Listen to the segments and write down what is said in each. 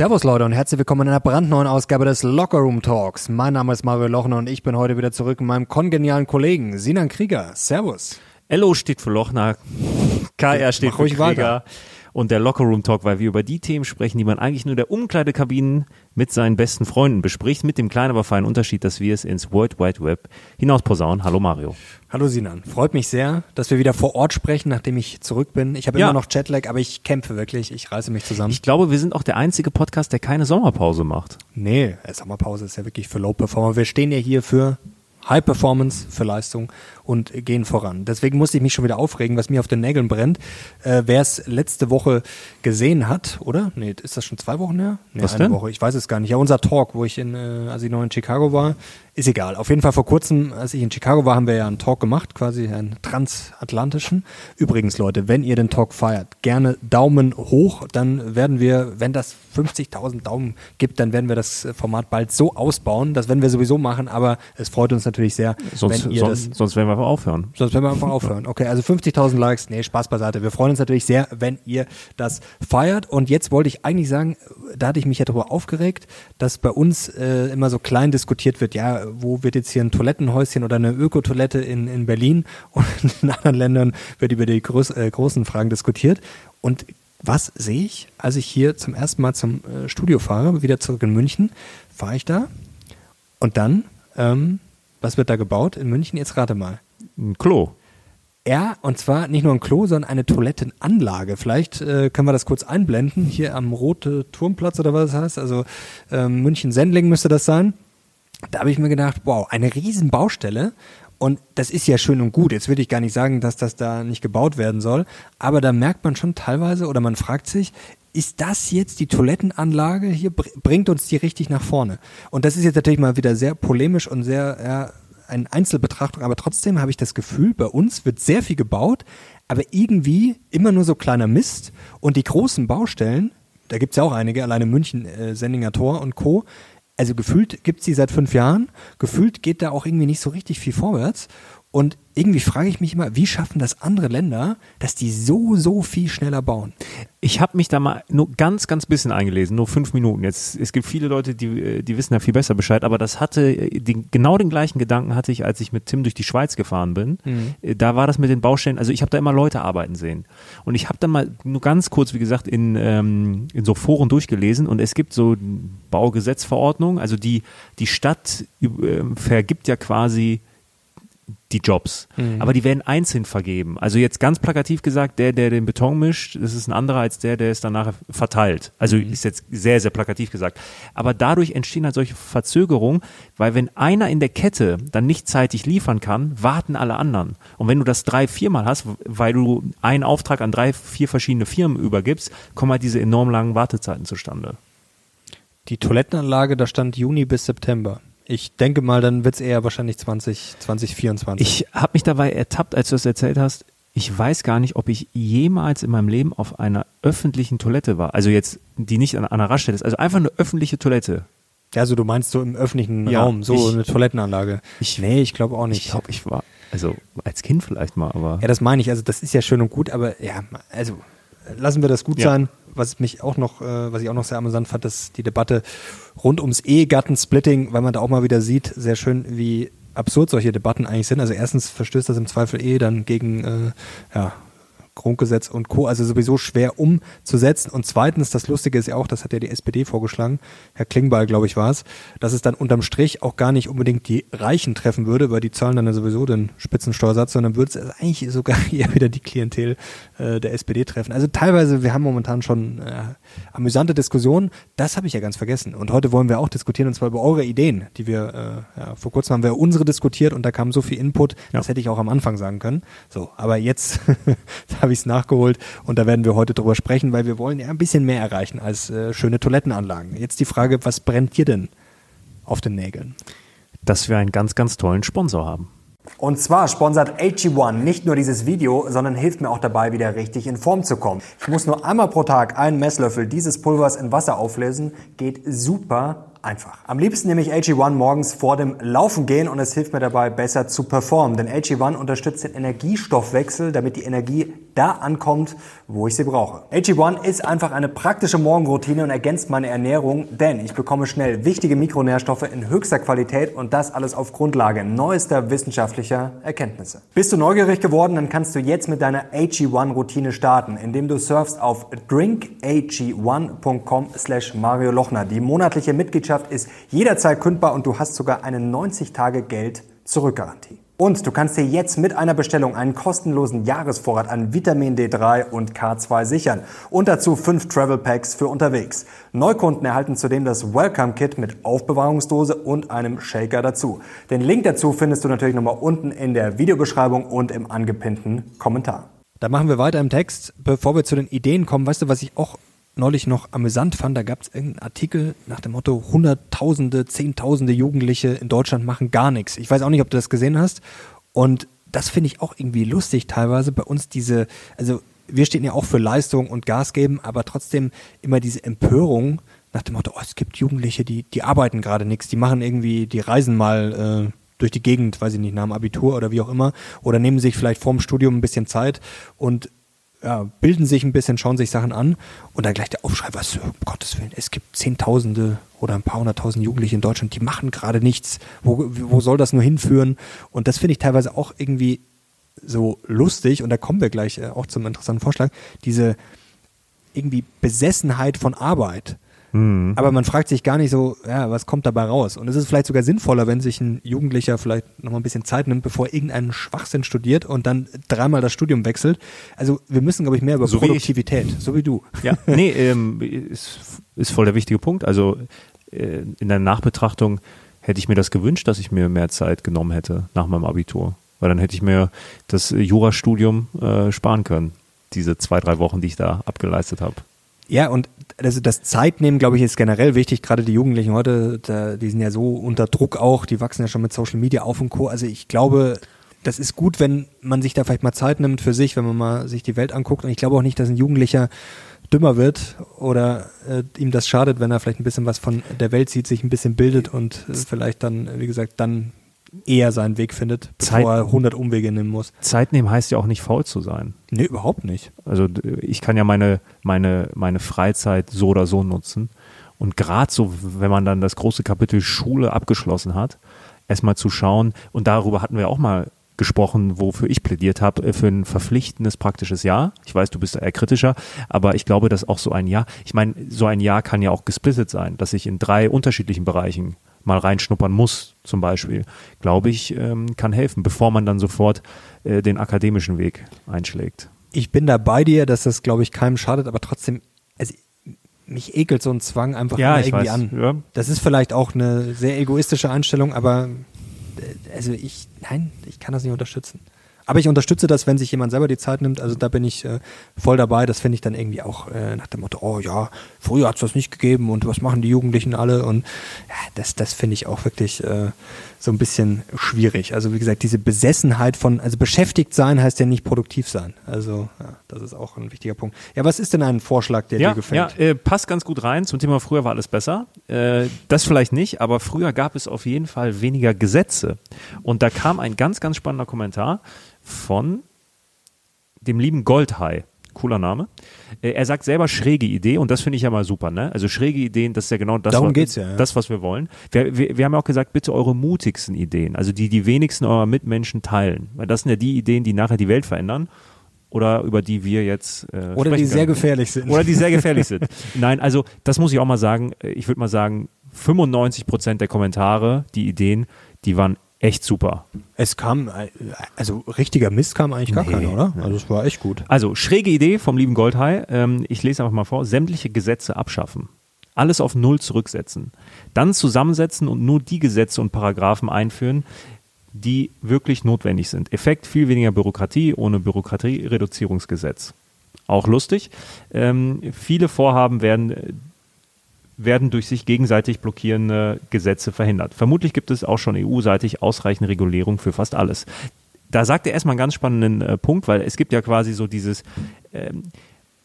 Servus Leute und herzlich willkommen in einer brandneuen Ausgabe des Locker Room Talks. Mein Name ist Mario Lochner und ich bin heute wieder zurück mit meinem kongenialen Kollegen Sinan Krieger. Servus. LO steht für Lochner, KR steht Mach für Krieger weiter. Und der Locker Room Talk, weil wir über die Themen sprechen, die man eigentlich nur der Umkleidekabinen mit seinen besten Freunden bespricht, mit dem kleinen, aber feinen Unterschied, dass wir es ins World Wide Web hinaus posaunen. Hallo Mario. Hallo Sinan. Freut mich sehr, dass wir wieder vor Ort sprechen, nachdem ich zurück bin. Ich habe Ja. immer noch Jetlag, aber ich kämpfe wirklich. Ich reiße mich zusammen. Ich glaube, wir sind auch der einzige Podcast, der keine Sommerpause macht. nee, äh, Sommerpause ist ja wirklich für Low Performer. Wir stehen ja hier für High Performance, für Leistung und gehen voran. Deswegen musste ich mich schon wieder aufregen, was mir auf den Nägeln brennt. Äh, Wer es letzte Woche gesehen hat, oder? Nee, ist das schon zwei Wochen her? Nee, Was eine denn? Woche. Ich weiß es gar nicht. Ja, unser Talk, wo ich in, äh, als ich noch in Chicago war, ist egal. Auf jeden Fall vor kurzem, als ich in Chicago war, haben wir ja einen Talk gemacht, quasi einen transatlantischen. Übrigens, Leute, wenn ihr den Talk feiert, gerne Daumen hoch, dann werden wir, wenn das 50.000 Daumen gibt, dann werden wir das Format bald so ausbauen. Das werden wir sowieso machen, aber es freut uns natürlich sehr, Sonst, wenn ihr das sonst, sonst werden wir einfach aufhören. Sonst werden wir einfach aufhören. Okay, also 50.000 Likes, nee, Spaß beiseite. Wir freuen uns natürlich sehr, wenn ihr das feiert. Und jetzt wollte ich eigentlich sagen, da hatte ich mich ja darüber aufgeregt, dass bei uns äh, immer so klein diskutiert wird, ja, wo wird jetzt hier ein Toilettenhäuschen oder eine Ökotoilette in, in Berlin und in anderen Ländern wird über die groß, äh, großen Fragen diskutiert. Und was sehe ich, als ich hier zum ersten Mal zum äh, Studio fahre, wieder zurück in München, fahre ich da und dann, ähm, was wird da gebaut in München? Jetzt rate mal. Ein Klo. Ja, und zwar nicht nur ein Klo, sondern eine Toilettenanlage. Vielleicht äh, können wir das kurz einblenden, hier am Rote Turmplatz oder was das heißt. Also ähm, München-Sendling müsste das sein. Da habe ich mir gedacht, wow, eine riesen Baustelle. Und das ist ja schön und gut. Jetzt würde ich gar nicht sagen, dass das da nicht gebaut werden soll. Aber da merkt man schon teilweise oder man fragt sich, ist das jetzt die Toilettenanlage hier, br- bringt uns die richtig nach vorne? Und das ist jetzt natürlich mal wieder sehr polemisch und sehr, ja, eine Einzelbetrachtung, aber trotzdem habe ich das Gefühl, bei uns wird sehr viel gebaut, aber irgendwie immer nur so kleiner Mist. Und die großen Baustellen, da gibt es ja auch einige, alleine München, äh, Sendinger Tor und Co., also gefühlt gibt es die seit fünf Jahren, gefühlt geht da auch irgendwie nicht so richtig viel vorwärts und irgendwie frage ich mich immer, wie schaffen das andere Länder, dass die so, so viel schneller bauen? Ich habe mich da mal nur ganz, ganz bisschen eingelesen, nur fünf Minuten. Jetzt, es gibt viele Leute, die, äh, die wissen da viel besser Bescheid, aber das hatte, äh, den, genau den gleichen Gedanken hatte ich, als ich mit Tim durch die Schweiz gefahren bin. Äh, Da war das mit den Baustellen, also ich habe da immer Leute arbeiten sehen. Und ich habe dann mal nur ganz kurz, wie gesagt, in, ähm, in so Foren durchgelesen und es gibt so Baugesetzverordnungen, also die, die Stadt äh, vergibt ja quasi die Jobs. Aber die werden einzeln vergeben. Also jetzt ganz plakativ gesagt, der, der den Beton mischt, das ist ein anderer als der, der es dann nachher verteilt. Also ist jetzt sehr, sehr plakativ gesagt. Aber dadurch entstehen halt solche Verzögerungen, weil wenn einer in der Kette dann nicht zeitig liefern kann, warten alle anderen. Und wenn du das drei, viermal hast, weil du einen Auftrag an drei, vier verschiedene Firmen übergibst, kommen halt diese enorm langen Wartezeiten zustande. Die Toilettenanlage, da stand Juni bis September. Ich denke mal, dann wird es eher wahrscheinlich 20, 2024. Ich habe mich dabei ertappt, als du das erzählt hast. Ich weiß gar nicht, ob ich jemals in meinem Leben auf einer öffentlichen Toilette war. Also jetzt, die nicht an einer Raststätte ist. Also einfach eine öffentliche Toilette. Also du meinst so im öffentlichen Ja, Raum, so ich- eine Toilettenanlage. Ich- nee, ich glaube auch nicht. Ich glaube, ich war, also als Kind vielleicht mal, aber. ja, das meine ich. Also das ist ja schön und gut, aber ja, also lassen wir das gut Ja. sein. Was mich auch noch, äh, was ich auch noch sehr amüsant fand, ist die Debatte rund ums Ehegattensplitting, weil man da auch mal wieder sieht, sehr schön, wie absurd solche Debatten eigentlich sind. Also erstens verstößt das im Zweifel eh dann gegen äh, ja, Grundgesetz und Co. Also sowieso schwer umzusetzen. Und zweitens, das Lustige ist ja auch, das hat ja die SPD vorgeschlagen, Herr Klingbeil, glaube ich, war es, dass es dann unterm Strich auch gar nicht unbedingt die Reichen treffen würde, weil die zahlen dann ja sowieso den Spitzensteuersatz, sondern würde es eigentlich sogar eher wieder die Klientel äh, der SPD treffen. Also teilweise, wir haben momentan schon äh, amüsante Diskussionen. Das habe ich ja ganz vergessen. Und heute wollen wir auch diskutieren, und zwar über eure Ideen, die wir, äh, ja, vor kurzem haben wir unsere diskutiert und da kam so viel Input, das hätte ich auch am Anfang sagen können. So, aber jetzt habe ich es nachgeholt und da werden wir heute drüber sprechen, weil wir wollen ja ein bisschen mehr erreichen als äh, schöne Toilettenanlagen. Jetzt die Frage, was brennt dir denn auf den Nägeln? dass wir einen ganz, ganz tollen Sponsor haben. Und zwar sponsert AG1 nicht nur dieses Video, sondern hilft mir auch dabei, wieder richtig in Form zu kommen. Ich muss nur einmal pro Tag einen Messlöffel dieses Pulvers in Wasser auflösen. Geht super einfach. Am liebsten nehme ich AG1 morgens vor dem Laufen gehen und es hilft mir dabei, besser zu performen. Denn AG1 unterstützt den Energiestoffwechsel, damit die Energie da ankommt, wo ich sie brauche. AG1 ist einfach eine praktische Morgenroutine und ergänzt meine Ernährung, denn ich bekomme schnell wichtige Mikronährstoffe in höchster Qualität und das alles auf Grundlage neuester wissenschaftlicher Erkenntnisse. Bist du neugierig geworden, dann kannst du jetzt mit deiner AG1-Routine starten, indem du surfst auf drinkag1.com slash Mario Lochner. Die monatliche Mitgliedschaft ist jederzeit kündbar und du hast sogar eine 90-Tage-Geld-Zurückgarantie. Und du kannst dir jetzt mit einer Bestellung einen kostenlosen Jahresvorrat an Vitamin D3 und K2 sichern und dazu fünf Travel Packs für unterwegs. Neukunden erhalten zudem das Welcome Kit mit Aufbewahrungsdose und einem Shaker dazu. Den Link dazu findest du natürlich nochmal unten in der Videobeschreibung und im angepinnten Kommentar. Da machen wir weiter im Text. Bevor wir zu den Ideen kommen, weißt du, was ich auch neulich noch amüsant fand, da gab es irgendeinen Artikel nach dem Motto, Hunderttausende, Zehntausende Jugendliche in Deutschland machen gar nichts. Ich weiß auch nicht, ob du das gesehen hast. Und das finde ich auch irgendwie lustig teilweise bei uns diese, also wir stehen ja auch für Leistung und Gas geben, aber trotzdem immer diese Empörung nach dem Motto, oh, es gibt Jugendliche, die, die arbeiten gerade nichts, die machen irgendwie, die reisen mal äh, durch die Gegend, weiß ich nicht, nach dem Abitur oder wie auch immer, oder nehmen sich vielleicht vorm Studium ein bisschen Zeit und ja, bilden sich ein bisschen, schauen sich Sachen an und dann gleich der Aufschrei, was, um Gottes Willen, es gibt Zehntausende oder ein paar hunderttausend Jugendliche in Deutschland, die machen gerade nichts. Wo, wo soll das nur hinführen? Und das finde ich teilweise auch irgendwie so lustig und da kommen wir gleich äh, auch zum interessanten Vorschlag, diese irgendwie Besessenheit von Arbeit. Mhm. Aber man fragt sich gar nicht so, ja, was kommt dabei raus? Und es ist vielleicht sogar sinnvoller, wenn sich ein Jugendlicher vielleicht nochmal ein bisschen Zeit nimmt, bevor er irgendeinen Schwachsinn studiert und dann dreimal das Studium wechselt. Also wir müssen, glaube ich, mehr über so Produktivität, so wie du. Ja, nee, ähm, ist, ist voll der wichtige Punkt. Also äh, in der Nachbetrachtung hätte ich mir das gewünscht, dass ich mir mehr Zeit genommen hätte nach meinem Abitur. Weil dann hätte ich mir das Jurastudium äh, sparen können. Diese zwei, drei Wochen, die ich da abgeleistet habe. Ja, und das, das Zeitnehmen, glaube ich, ist generell wichtig. Gerade die Jugendlichen heute, die sind ja so unter Druck auch, die wachsen ja schon mit Social Media auf und Co. Also ich glaube, das ist gut, wenn man sich da vielleicht mal Zeit nimmt für sich, wenn man mal sich die Welt anguckt. Und ich glaube auch nicht, dass ein Jugendlicher dümmer wird oder äh, ihm das schadet, wenn er vielleicht ein bisschen was von der Welt sieht, sich ein bisschen bildet und äh, vielleicht dann, wie gesagt, dann eher seinen Weg findet, Zeit, bevor er 100 Umwege nehmen muss. Zeit nehmen heißt ja auch nicht faul zu sein. Nee, überhaupt nicht. Also ich kann ja meine, meine, meine Freizeit so oder so nutzen. Und gerade so, wenn man dann das große Kapitel Schule abgeschlossen hat, erstmal zu schauen, und darüber hatten wir auch mal gesprochen, wofür ich plädiert habe, äh, für ein verpflichtendes praktisches Jahr. Ich weiß, du bist eher kritischer, aber ich glaube, dass auch so ein Jahr, ich meine, so ein Jahr kann ja auch gesplittet sein, dass ich in drei unterschiedlichen Bereichen mal reinschnuppern muss, zum Beispiel, glaube ich, ähm, kann helfen, bevor man dann sofort äh, den akademischen Weg einschlägt. Ich bin da bei dir, dass das, glaube ich, keinem schadet, aber trotzdem, also mich ekelt so ein Zwang einfach ja, irgendwie weiß. an. Ja. Das ist vielleicht auch eine sehr egoistische Einstellung, aber äh, also ich, nein, ich kann das nicht unterstützen. Aber ich unterstütze das, wenn sich jemand selber die Zeit nimmt. Also da bin ich äh, voll dabei. Das finde ich dann irgendwie auch äh, nach dem Motto, oh ja, früher hat es das nicht gegeben und was machen die Jugendlichen alle? Und ja, das, das finde ich auch wirklich äh, so ein bisschen schwierig. Also wie gesagt, diese Besessenheit von, also beschäftigt sein heißt ja nicht produktiv sein. Also ja, das ist auch ein wichtiger Punkt. Ja, was ist denn ein Vorschlag, der ja, dir gefällt? Ja, äh, passt ganz gut rein zum Thema früher war alles besser. Äh, das vielleicht nicht, aber früher gab es auf jeden Fall weniger Gesetze. Und da kam ein ganz, ganz spannender Kommentar von dem lieben Goldhai. Cooler Name. Äh, Er sagt selber schräge Idee und das finde ich ja mal super, ne? Also schräge Ideen, das ist ja genau das, Darum was, geht's ja, ja. das was wir wollen. Wir, wir, wir haben ja auch gesagt, bitte eure mutigsten Ideen, also die die wenigsten eurer Mitmenschen teilen, weil das sind ja die Ideen, die nachher die Welt verändern oder über die wir jetzt äh, Oder die sprechen sehr können. gefährlich sind. Oder die sehr gefährlich sind. Nein, also das muss ich auch mal sagen. Ich würde mal sagen, 95 Prozent der Kommentare, die Ideen, die waren echt super. Es kam, äh, also richtiger Mist kam eigentlich gar Nee. keiner, oder? Also es war echt gut. Also schräge Idee vom lieben Goldhai. Ähm, ich lese einfach mal vor. Sämtliche Gesetze abschaffen. Alles auf Null zurücksetzen. Dann zusammensetzen und nur die Gesetze und Paragraphen einführen, die wirklich notwendig sind. Effekt viel weniger Bürokratie ohne Bürokratiereduzierungsgesetz. Auch lustig. Ähm, viele Vorhaben werden werden durch sich gegenseitig blockierende Gesetze verhindert. Vermutlich gibt es auch schon EU-seitig ausreichende Regulierung für fast alles. Da sagt er erstmal einen ganz spannenden äh, Punkt, weil es gibt ja quasi so dieses, ähm,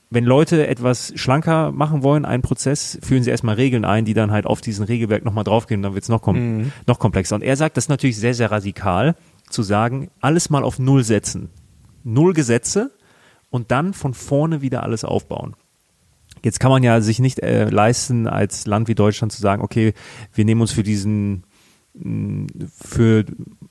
wenn Leute etwas schlanker machen wollen, einen Prozess, führen sie erstmal Regeln ein, die dann halt auf diesen Regelwerk nochmal draufgehen, dann wird es noch, kom noch komplexer. Und er sagt, das ist natürlich sehr, sehr radikal, zu sagen, alles mal auf Null setzen. Null Gesetze und dann von vorne wieder alles aufbauen. Jetzt kann man ja sich nicht äh, leisten, als Land wie Deutschland zu sagen, okay, wir nehmen uns für diesen für,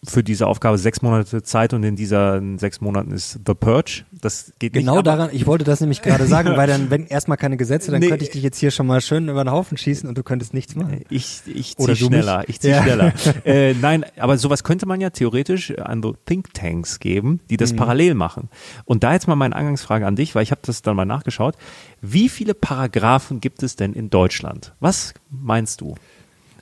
für diese Aufgabe sechs Monate Zeit und in dieser sechs Monaten ist The Purge. Das geht genau nicht. Genau daran, ich wollte das nämlich gerade sagen, weil dann, wenn erstmal keine Gesetze, dann nee. könnte ich dich jetzt hier schon mal schön über den Haufen schießen und du könntest nichts machen. Ich, ich zieh schneller, mich? ich zieh ja. schneller. äh, nein, aber sowas könnte man ja theoretisch an so Thinktanks geben, die das mhm. parallel machen. Und da jetzt mal meine Eingangsfrage an dich, weil ich habe das dann mal nachgeschaut. Wie viele Paragraphen gibt es denn in Deutschland? Was meinst du?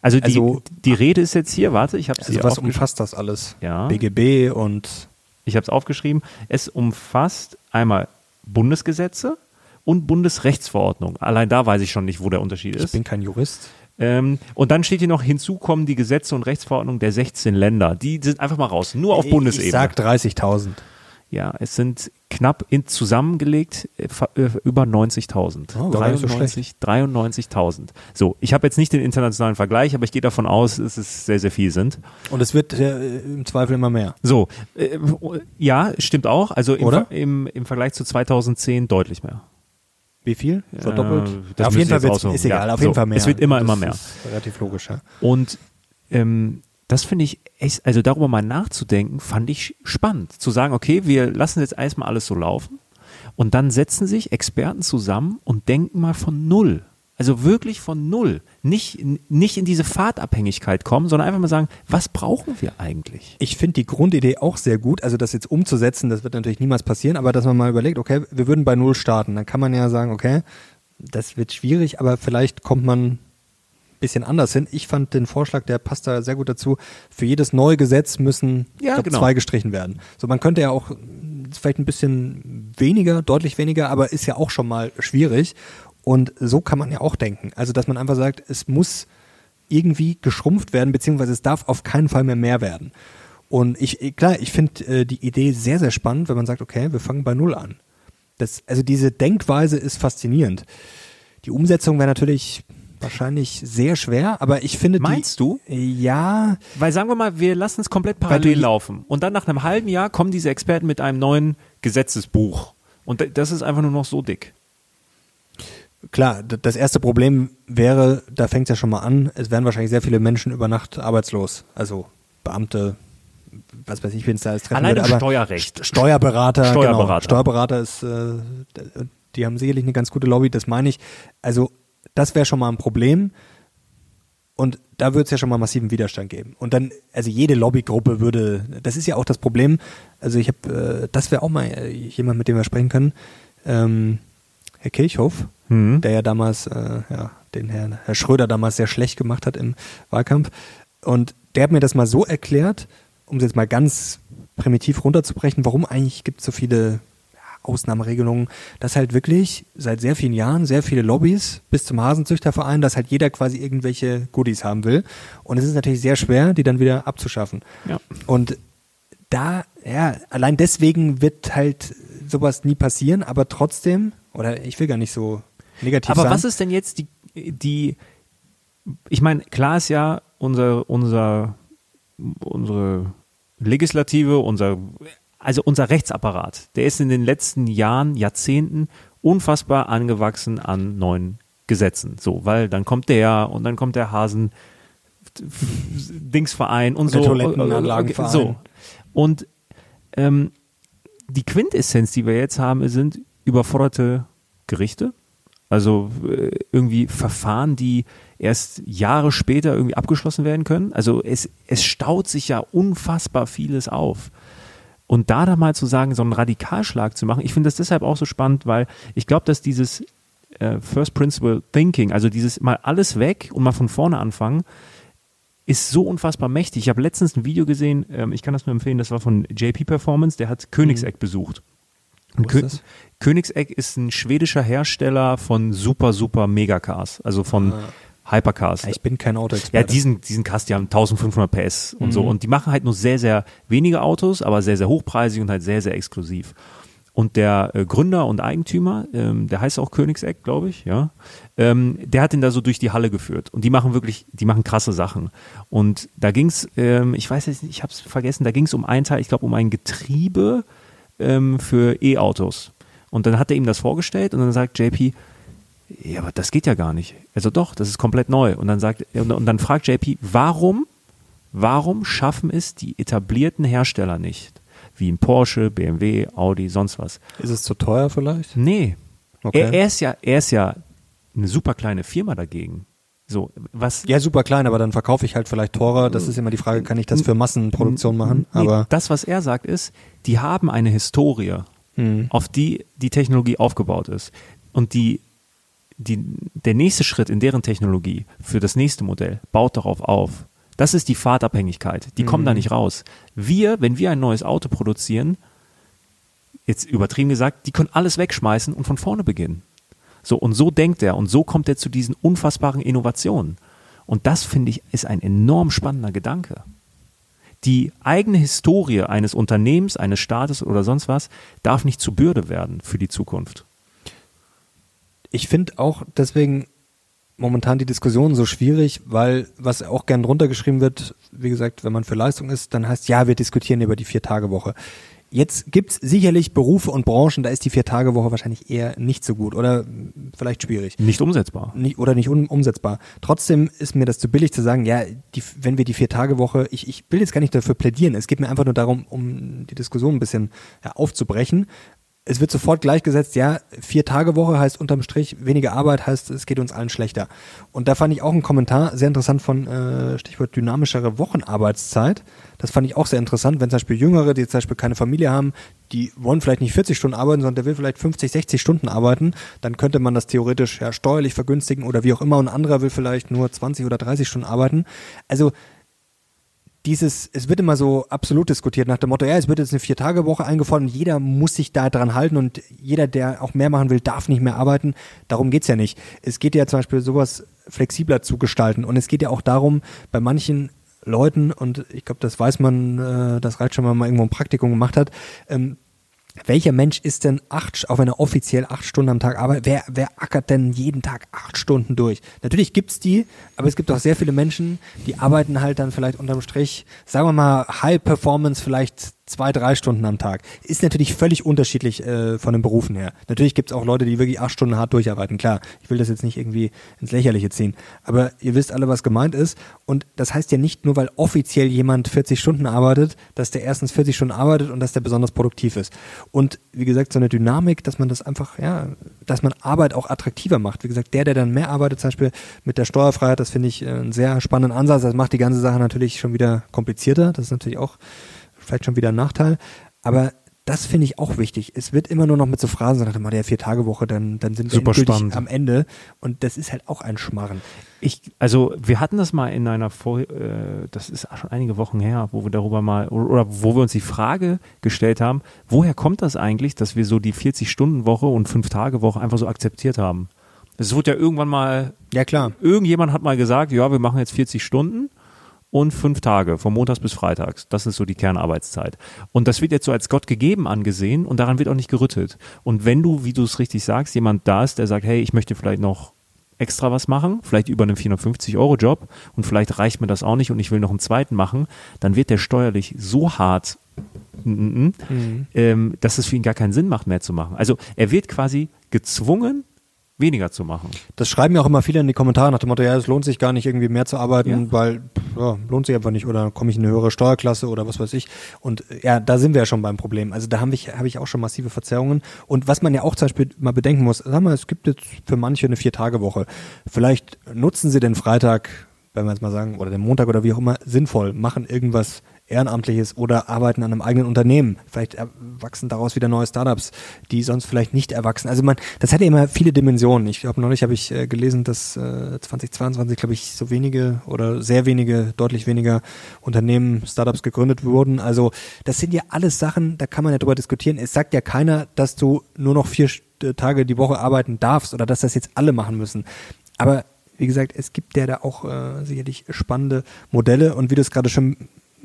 Also die, also, die Rede ist jetzt hier, warte, ich habe es also Was umfasst das alles? Ja. BGB und ich habe es aufgeschrieben. Es umfasst einmal Bundesgesetze und Bundesrechtsverordnung. Allein da weiß ich schon nicht, wo der Unterschied ist. Ich bin kein Jurist. Ähm, und dann steht hier noch, hinzu kommen die Gesetze und Rechtsverordnungen der 16 Länder. Die sind einfach mal raus, nur auf Bundesebene. Ich sag 30.000. Ja, es sind knapp in, zusammengelegt äh, äh über 90.000. Oh, 93, so 93.000. So, ich habe jetzt nicht den internationalen Vergleich, aber ich gehe davon aus, dass es sehr, sehr viel sind. Und es wird äh, im Zweifel immer mehr. So, äh, ja, stimmt auch. Also im, Oder? Im, im Vergleich zu 2010 deutlich mehr. Wie viel? Verdoppelt? Äh, auf jeden Fall wird es egal, ja, auf jeden so, Fall mehr. Es wird immer, immer mehr. relativ logisch, ja. Und ähm, das finde ich echt, also darüber mal nachzudenken, fand ich spannend. Zu sagen, okay, wir lassen jetzt erstmal alles so laufen und dann setzen sich Experten zusammen und denken mal von Null. Also wirklich von Null. Nicht, nicht in diese Fahrtabhängigkeit kommen, sondern einfach mal sagen, was brauchen wir eigentlich? Ich finde die Grundidee auch sehr gut. Also das jetzt umzusetzen, das wird natürlich niemals passieren, aber dass man mal überlegt, okay, wir würden bei Null starten. Dann kann man ja sagen, okay, das wird schwierig, aber vielleicht kommt man bisschen anders hin. Ich fand den Vorschlag, der passt da sehr gut dazu. Für jedes neue Gesetz müssen ja, glaub, genau. zwei gestrichen werden. So, man könnte ja auch vielleicht ein bisschen weniger, deutlich weniger, aber ist ja auch schon mal schwierig. Und so kann man ja auch denken. Also, dass man einfach sagt, es muss irgendwie geschrumpft werden, beziehungsweise es darf auf keinen Fall mehr mehr werden. Und ich, klar, ich finde äh, die Idee sehr, sehr spannend, wenn man sagt, okay, wir fangen bei Null an. Das, also diese Denkweise ist faszinierend. Die Umsetzung wäre natürlich wahrscheinlich sehr schwer, aber ich finde Meinst die, du? Ja. Weil sagen wir mal, wir lassen es komplett parallel laufen und dann nach einem halben Jahr kommen diese Experten mit einem neuen Gesetzesbuch und das ist einfach nur noch so dick. Klar, das erste Problem wäre, da fängt es ja schon mal an, es werden wahrscheinlich sehr viele Menschen über Nacht arbeitslos, also Beamte, was weiß ich, wen es da als treffen Allein würde, Steuerrecht. Steuerberater, Steuerberater. Genau, Steuerberater ist, äh, die haben sicherlich eine ganz gute Lobby, das meine ich. Also das wäre schon mal ein Problem. Und da würde es ja schon mal massiven Widerstand geben. Und dann, also jede Lobbygruppe würde, das ist ja auch das Problem. Also ich habe, äh, das wäre auch mal äh, jemand, mit dem wir sprechen können. Ähm, Herr Kirchhoff, mhm. der ja damals, äh, ja, den Herrn, Herr Schröder damals sehr schlecht gemacht hat im Wahlkampf. Und der hat mir das mal so erklärt, um es jetzt mal ganz primitiv runterzubrechen, warum eigentlich gibt es so viele Ausnahmeregelungen, dass halt wirklich seit sehr vielen Jahren sehr viele Lobbys bis zum Hasenzüchterverein, dass halt jeder quasi irgendwelche Goodies haben will. Und es ist natürlich sehr schwer, die dann wieder abzuschaffen. Ja. Und da, ja, allein deswegen wird halt sowas nie passieren, aber trotzdem, oder ich will gar nicht so negativ aber sein. Aber was ist denn jetzt die, die, ich meine, klar ist ja unser, unser, unsere Legislative, unser also unser Rechtsapparat, der ist in den letzten Jahren, Jahrzehnten unfassbar angewachsen an neuen Gesetzen. So, weil dann kommt der und dann kommt der Hasen Dingsverein und, und so. Der Toilettenanlagenverein. So. Und ähm, die Quintessenz, die wir jetzt haben, sind überforderte Gerichte. Also äh, irgendwie Verfahren, die erst Jahre später irgendwie abgeschlossen werden können. Also es, es staut sich ja unfassbar vieles auf. Und da dann mal zu sagen, so einen Radikalschlag zu machen, ich finde das deshalb auch so spannend, weil ich glaube, dass dieses äh, First Principle Thinking, also dieses mal alles weg und mal von vorne anfangen, ist so unfassbar mächtig. Ich habe letztens ein Video gesehen, ähm, ich kann das nur empfehlen, das war von JP Performance, der hat Königseck mhm. besucht. Und Kö ist Königseck ist ein schwedischer Hersteller von super, super Megacars, also von ah. Hypercars. Ich bin kein Autoexperte. Ja, diesen, diesen Cars, die haben 1500 PS und mhm. so. Und die machen halt nur sehr, sehr wenige Autos, aber sehr, sehr hochpreisig und halt sehr, sehr exklusiv. Und der äh, Gründer und Eigentümer, ähm, der heißt auch Königseck, glaube ich, ja, ähm, der hat ihn da so durch die Halle geführt. Und die machen wirklich, die machen krasse Sachen. Und da ging's, ähm, ich weiß jetzt nicht, ich habe es vergessen, da ging es um einen Teil, ich glaube um ein Getriebe ähm, für E-Autos. Und dann hat er ihm das vorgestellt und dann sagt JP, ja, aber das geht ja gar nicht. Also doch, das ist komplett neu. Und dann sagt, und dann fragt JP, warum, warum schaffen es die etablierten Hersteller nicht? Wie ein Porsche, BMW, Audi, sonst was. Ist es zu teuer vielleicht? Nee. Okay. Er, er ist ja, er ist ja eine super kleine Firma dagegen. So, was. Ja, super klein, aber dann verkaufe ich halt vielleicht teurer. Das ist immer die Frage, kann ich das für Massenproduktion machen? Nee, Aber das, was er sagt, ist, die haben eine Historie, Hm. auf die die Technologie aufgebaut ist. Und die, die, der nächste Schritt in deren Technologie für das nächste Modell baut darauf auf. Das ist die Fahrtabhängigkeit. Die kommen Mhm. da nicht raus. Wir, wenn wir ein neues Auto produzieren, jetzt übertrieben gesagt, die können alles wegschmeißen und von vorne beginnen. So, und so denkt er und so kommt er zu diesen unfassbaren Innovationen. Und das finde ich ist ein enorm spannender Gedanke. Die eigene Historie eines Unternehmens, eines Staates oder sonst was darf nicht zu Bürde werden für die Zukunft. Ich finde auch deswegen momentan die Diskussion so schwierig, weil was auch gern runtergeschrieben wird, wie gesagt, wenn man für Leistung ist, dann heißt, ja, wir diskutieren über die Vier-Tage-Woche. Jetzt gibt's sicherlich Berufe und Branchen, da ist die Vier-Tage-Woche wahrscheinlich eher nicht so gut oder vielleicht schwierig. Nicht umsetzbar. nicht, oder nicht un, umsetzbar. Trotzdem ist mir das zu billig zu sagen, ja, die, wenn wir die Vier-Tage-Woche, ich, ich will jetzt gar nicht dafür plädieren, es geht mir einfach nur darum, um die Diskussion ein bisschen ja, aufzubrechen. Es wird sofort gleichgesetzt, ja, Vier-Tage-Woche heißt unterm Strich weniger Arbeit, heißt es geht uns allen schlechter. Und da fand ich auch einen Kommentar sehr interessant von äh, Stichwort dynamischere Wochenarbeitszeit. Das fand ich auch sehr interessant, wenn zum Beispiel Jüngere, die zum Beispiel keine Familie haben, die wollen vielleicht nicht 40 Stunden arbeiten, sondern der will vielleicht 50, 60 Stunden arbeiten, dann könnte man das theoretisch ja steuerlich vergünstigen oder wie auch immer und ein anderer will vielleicht nur 20 oder 30 Stunden arbeiten. Also dieses, es wird immer so absolut diskutiert nach dem Motto, ja, es wird jetzt eine Vier-Tage-Woche eingefordert und jeder muss sich da dran halten und jeder, der auch mehr machen will, darf nicht mehr arbeiten. Darum geht's ja nicht. Es geht ja zum Beispiel sowas flexibler zu gestalten und es geht ja auch darum, bei manchen Leuten, und ich glaube, das weiß man, äh, das reicht schon, wenn man mal irgendwo ein Praktikum gemacht hat, ähm, welcher Mensch ist denn acht, auch wenn er offiziell acht Stunden am Tag arbeitet, wer, wer ackert denn jeden Tag acht Stunden durch? Natürlich gibt's die, aber es gibt auch sehr viele Menschen, die arbeiten halt dann vielleicht unterm Strich, sagen wir mal, High Performance vielleicht zwei, drei Stunden am Tag. Ist natürlich völlig unterschiedlich äh, von den Berufen her. Natürlich gibt's auch Leute, die wirklich acht Stunden hart durcharbeiten. Klar, ich will das jetzt nicht irgendwie ins Lächerliche ziehen. Aber ihr wisst alle, was gemeint ist. Und das heißt ja nicht nur, weil offiziell jemand 40 Stunden arbeitet, dass der erstens 40 Stunden arbeitet und dass der besonders produktiv ist. Und wie gesagt, so eine Dynamik, dass man das einfach, ja, dass man Arbeit auch attraktiver macht. Wie gesagt, der, der dann mehr arbeitet, zum Beispiel mit der Steuerfreiheit, das finde ich äh, einen sehr spannenden Ansatz. Das macht die ganze Sache natürlich schon wieder komplizierter. Das ist natürlich auch vielleicht schon wieder ein Nachteil. Aber das finde ich auch wichtig. Es wird immer nur noch mit so Phrasen gesagt, mal der Vier-Tage-Woche, dann, dann sind wir Super endgültig spannend. am Ende. Und das ist halt auch ein Schmarren. Ich, also wir hatten das mal in einer Vor äh, das ist schon einige Wochen her, wo wir darüber mal oder wo wir uns die Frage gestellt haben, woher kommt das eigentlich, dass wir so die 40-Stunden-Woche und 5-Tage-Woche einfach so akzeptiert haben? Es wurde ja irgendwann mal, Ja, klar. irgendjemand hat mal gesagt, ja, wir machen jetzt 40 Stunden und fünf Tage, von Montags bis Freitags. Das ist so die Kernarbeitszeit. Und das wird jetzt so als Gott gegeben angesehen und daran wird auch nicht gerüttelt. Und wenn du, wie du es richtig sagst, jemand da ist, der sagt, hey, ich möchte vielleicht noch extra was machen, vielleicht über einen 450-Euro-Job und vielleicht reicht mir das auch nicht und ich will noch einen zweiten machen, dann wird der steuerlich so hart, mm, ähm, dass es für ihn gar keinen Sinn macht, mehr zu machen. Also er wird quasi gezwungen, weniger zu machen. Das schreiben ja auch immer viele in die Kommentare nach dem Motto, ja, es lohnt sich gar nicht irgendwie mehr zu arbeiten, Ja. weil ja, lohnt sich einfach nicht oder komme ich in eine höhere Steuerklasse oder was weiß ich. Und äh, ja, da sind wir ja schon beim Problem. Also da habe ich, habe ich auch schon massive Verzerrungen. Und was man ja auch zum Beispiel mal bedenken muss, sag mal, es gibt jetzt für manche eine Vier-Tage-Woche. Vielleicht nutzen sie den Freitag, wenn wir jetzt mal sagen, oder den Montag oder wie auch immer, sinnvoll, machen irgendwas Ehrenamtliches oder arbeiten an einem eigenen Unternehmen. Vielleicht erwachsen daraus wieder neue Startups, die sonst vielleicht nicht erwachsen. Also man, das hat ja immer viele Dimensionen. Ich glaube, neulich habe ich äh, gelesen, dass äh, 2022, glaube ich, so wenige oder sehr wenige, deutlich weniger Unternehmen, Startups gegründet wurden. Also das sind ja alles Sachen, da kann man ja drüber diskutieren. Es sagt ja keiner, dass du nur noch vier St- Tage die Woche arbeiten darfst oder dass das jetzt alle machen müssen. Aber wie gesagt, es gibt ja da auch äh, sicherlich spannende Modelle und wie du es gerade schon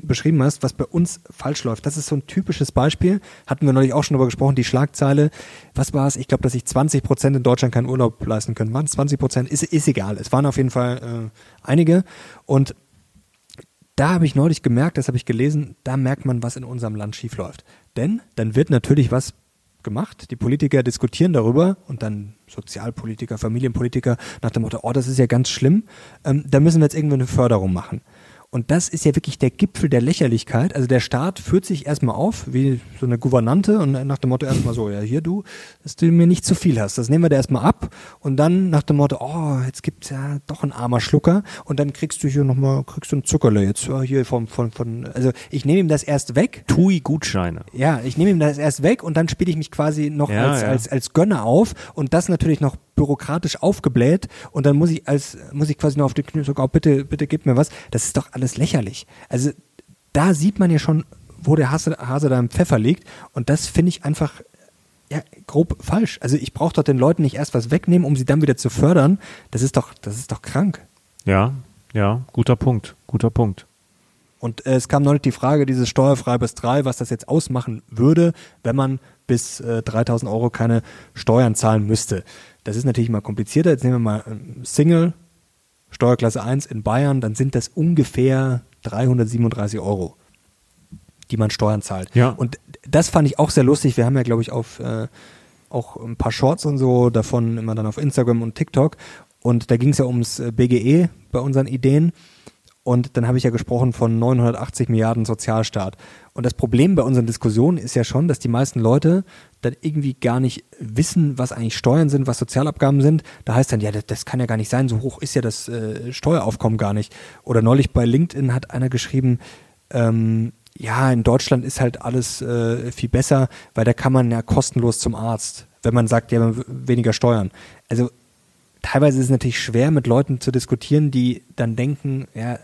beschrieben hast, was bei uns falsch läuft. Das ist so ein typisches Beispiel. Hatten wir neulich auch schon darüber gesprochen, die Schlagzeile. Was war es? Ich glaube, dass sich 20 Prozent in Deutschland keinen Urlaub leisten können. Waren es 20 Prozent? Ist, ist egal. Es waren auf jeden Fall äh, einige. Und da habe ich neulich gemerkt, das habe ich gelesen, da merkt man, was in unserem Land schiefläuft. Denn dann wird natürlich was gemacht. Die Politiker diskutieren darüber und dann Sozialpolitiker, Familienpolitiker nach dem Motto, oh, das ist ja ganz schlimm, ähm, da müssen wir jetzt irgendwie eine Förderung machen. Und das ist ja wirklich der Gipfel der Lächerlichkeit. Also der Staat führt sich erstmal auf, wie so eine Gouvernante und nach dem Motto erstmal so, ja hier du, dass du mir nicht zu viel hast. Das nehmen wir dir erstmal ab. Und dann nach dem Motto, oh, jetzt gibt's ja doch einen armer Schlucker. Und dann kriegst du hier nochmal, kriegst du ein Zuckerle jetzt äh, hier vom, von, von, also ich nehme ihm das erst weg. TUI-Gutscheine. Ja, ich nehme ihm das erst weg und dann spiele ich mich quasi noch Ja, als, ja. als, als Gönner auf und das natürlich noch bürokratisch aufgebläht und dann muss ich als muss ich quasi noch auf die Knie sagen, oh, bitte bitte gib mir was. Das ist doch alles lächerlich. Also da sieht man ja schon, wo der Hase, Hase da im Pfeffer liegt und das finde ich einfach ja, grob falsch. Also ich brauche doch den Leuten nicht erst was wegnehmen, um sie dann wieder zu fördern. Das ist doch das ist doch krank. Ja, ja, guter Punkt, guter Punkt. Und äh, es kam neulich die Frage, dieses steuerfrei bis drei, was das jetzt ausmachen würde, wenn man bis äh, 3000 Euro keine Steuern zahlen müsste. Das ist natürlich mal komplizierter. Jetzt nehmen wir mal ähm, Single, Steuerklasse 1 in Bayern, dann sind das ungefähr 337 Euro, die man Steuern zahlt. Ja. Und das fand ich auch sehr lustig. Wir haben ja, glaube ich, auf äh, auch ein paar Shorts und so davon immer dann auf Instagram und TikTok. Und da ging es ja ums äh, BGE bei unseren Ideen. Und dann habe ich ja gesprochen von 980 Milliarden Sozialstaat. Und das Problem bei unseren Diskussionen ist ja schon, dass die meisten Leute dann irgendwie gar nicht wissen, was eigentlich Steuern sind, was Sozialabgaben sind. Da heißt dann, ja, das, das kann ja gar nicht sein, so hoch ist ja das äh, Steueraufkommen gar nicht. Oder neulich bei LinkedIn hat einer geschrieben, ähm, ja, in Deutschland ist halt alles äh, viel besser, weil da kann man ja kostenlos zum Arzt, wenn man sagt, ja, weniger Steuern. Also teilweise ist es natürlich schwer, mit Leuten zu diskutieren, die dann denken, ja,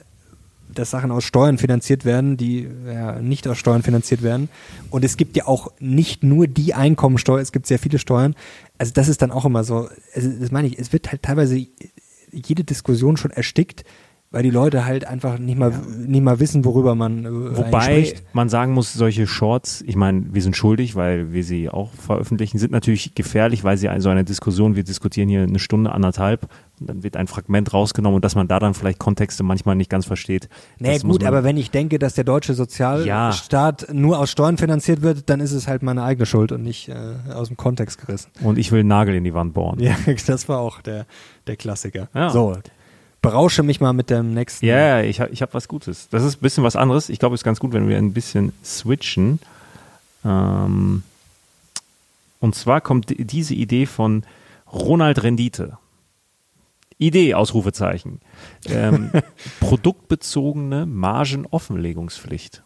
dass Sachen aus Steuern finanziert werden, die ja, nicht aus Steuern finanziert werden. Und es gibt ja auch nicht nur die Einkommensteuer, es gibt sehr viele Steuern. Also das ist dann auch immer so, also das meine ich, es wird halt teilweise jede Diskussion schon erstickt, weil die Leute halt einfach nicht mal, nicht mal wissen, worüber man äh, Wobei man sagen muss, solche Shorts, ich meine, wir sind schuldig, weil wir sie auch veröffentlichen, sind natürlich gefährlich, weil sie so eine Diskussion, wir diskutieren hier eine Stunde, anderthalb, und dann wird ein Fragment rausgenommen und dass man da dann vielleicht Kontexte manchmal nicht ganz versteht. Nee, gut, aber wenn ich denke, dass der deutsche Sozialstaat nur aus Steuern finanziert wird, dann ist es halt meine eigene Schuld und nicht äh, aus dem Kontext gerissen. Und ich will Nagel in die Wand bohren. Ja, das war auch der, der Klassiker. Ja. So, berausche mich mal mit dem nächsten. Ja, ja, ich habe ich hab was Gutes. Das ist ein bisschen was anderes. Ich glaube, es ist ganz gut, wenn wir ein bisschen switchen. Ähm, und zwar kommt die- diese Idee von Ronald Rendite. Idee, Ausrufezeichen. Ähm, produktbezogene Margenoffenlegungspflicht.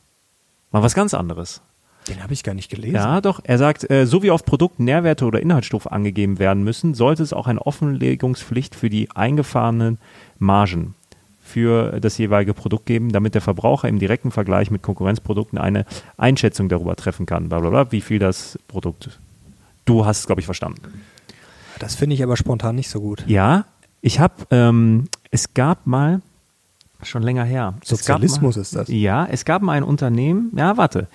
Mal was ganz anderes. Den habe ich gar nicht gelesen. Ja, doch. Er sagt, äh, so wie auf Produkten Nährwerte oder Inhaltsstoffe angegeben werden müssen, sollte es auch eine Offenlegungspflicht für die eingefahrenen Margen für das jeweilige Produkt geben, damit der Verbraucher im direkten Vergleich mit Konkurrenzprodukten eine Einschätzung darüber treffen kann, bla bla bla, wie viel das Produkt. Du hast es, glaube ich, verstanden. Das finde ich aber spontan nicht so gut. Ja, ich habe, ähm, es gab mal, schon länger her. Sozialismus mal, ist das. Ja, es gab mal ein Unternehmen, ja, warte.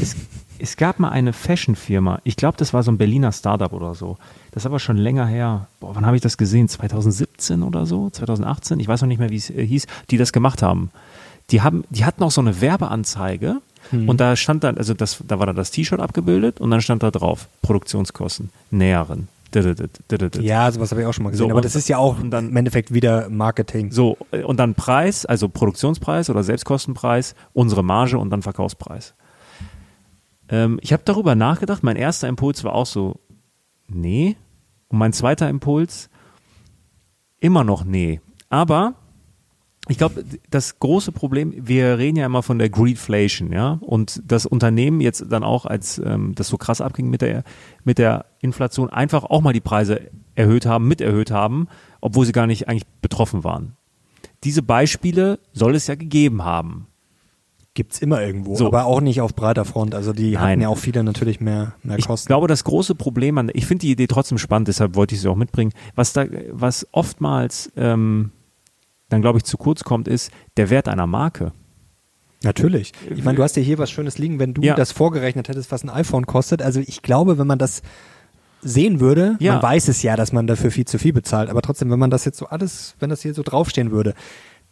Es, es gab mal eine Fashion-Firma, ich glaube, das war so ein Berliner Startup oder so. Das ist aber schon länger her. Boah, wann habe ich das gesehen? 2017 oder so? 2018? Ich weiß noch nicht mehr, wie es äh, hieß, die das gemacht haben. Die, haben, die hatten auch so eine Werbeanzeige und da stand dann, also das, da war da das T-Shirt abgebildet und dann stand da drauf, Produktionskosten, Näheren. Ja, sowas habe ich auch schon mal gesehen. So, aber das ist ja auch dann- im Endeffekt wieder Marketing. So, äh, und dann Preis, also Produktionspreis oder Selbstkostenpreis, unsere Marge und dann Verkaufspreis. Ähm, ich habe darüber nachgedacht. Mein erster Impuls war auch so, nee. Und mein zweiter Impuls, immer noch nee. Aber ich glaube, das große Problem, wir reden ja immer von der Greedflation, ja, und das Unternehmen jetzt dann auch, als ähm, das so krass abging mit der, mit der Inflation, einfach auch mal die Preise erhöht haben, mit erhöht haben, obwohl sie gar nicht eigentlich betroffen waren. Diese Beispiele soll es ja gegeben haben. Gibt's immer irgendwo, So. aber auch nicht auf breiter Front. Also die hatten Nein. ja auch viele natürlich mehr, mehr Ich Kosten. glaube, das große Problem an, ich finde die Idee trotzdem spannend, deshalb wollte ich sie auch mitbringen. Was da, was oftmals ähm, dann, glaube ich, zu kurz kommt, ist der Wert einer Marke. Natürlich. Ich meine, du hast ja hier was Schönes liegen, wenn du Ja. das vorgerechnet hättest, was ein iPhone kostet. Also ich glaube, wenn man das sehen würde, Ja. man weiß es ja, dass man dafür viel zu viel bezahlt, aber trotzdem, wenn man das jetzt so alles, wenn das hier so draufstehen würde,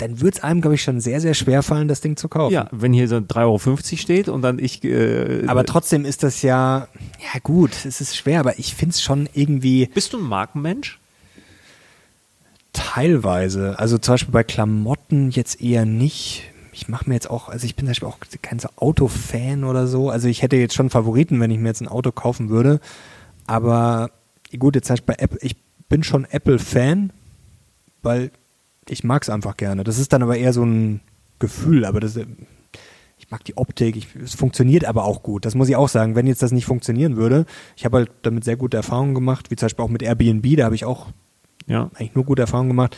dann wird es einem, glaube ich, schon sehr, sehr schwer fallen, das Ding zu kaufen. Ja, wenn hier so 3,50 Euro steht und dann ich. Äh, aber trotzdem ist das ja, ja gut, es ist schwer, aber ich finde es schon irgendwie. Bist du ein Markenmensch? Teilweise. Also zum Beispiel bei Klamotten jetzt eher nicht. Ich mache mir jetzt auch, also ich bin zum Beispiel auch kein so Autofan oder so. Also ich hätte jetzt schon Favoriten, wenn ich mir jetzt ein Auto kaufen würde. Aber gut, jetzt zum Beispiel bei Apple, ich bin schon Apple-Fan, weil ich mag es einfach gerne. Das ist dann aber eher so ein Gefühl, aber das, ich mag die Optik, ich, es funktioniert aber auch gut. Das muss ich auch sagen. Wenn jetzt das nicht funktionieren würde, ich habe halt damit sehr gute Erfahrungen gemacht, wie zum Beispiel auch mit Airbnb, da habe ich auch ja. eigentlich nur gute Erfahrungen gemacht.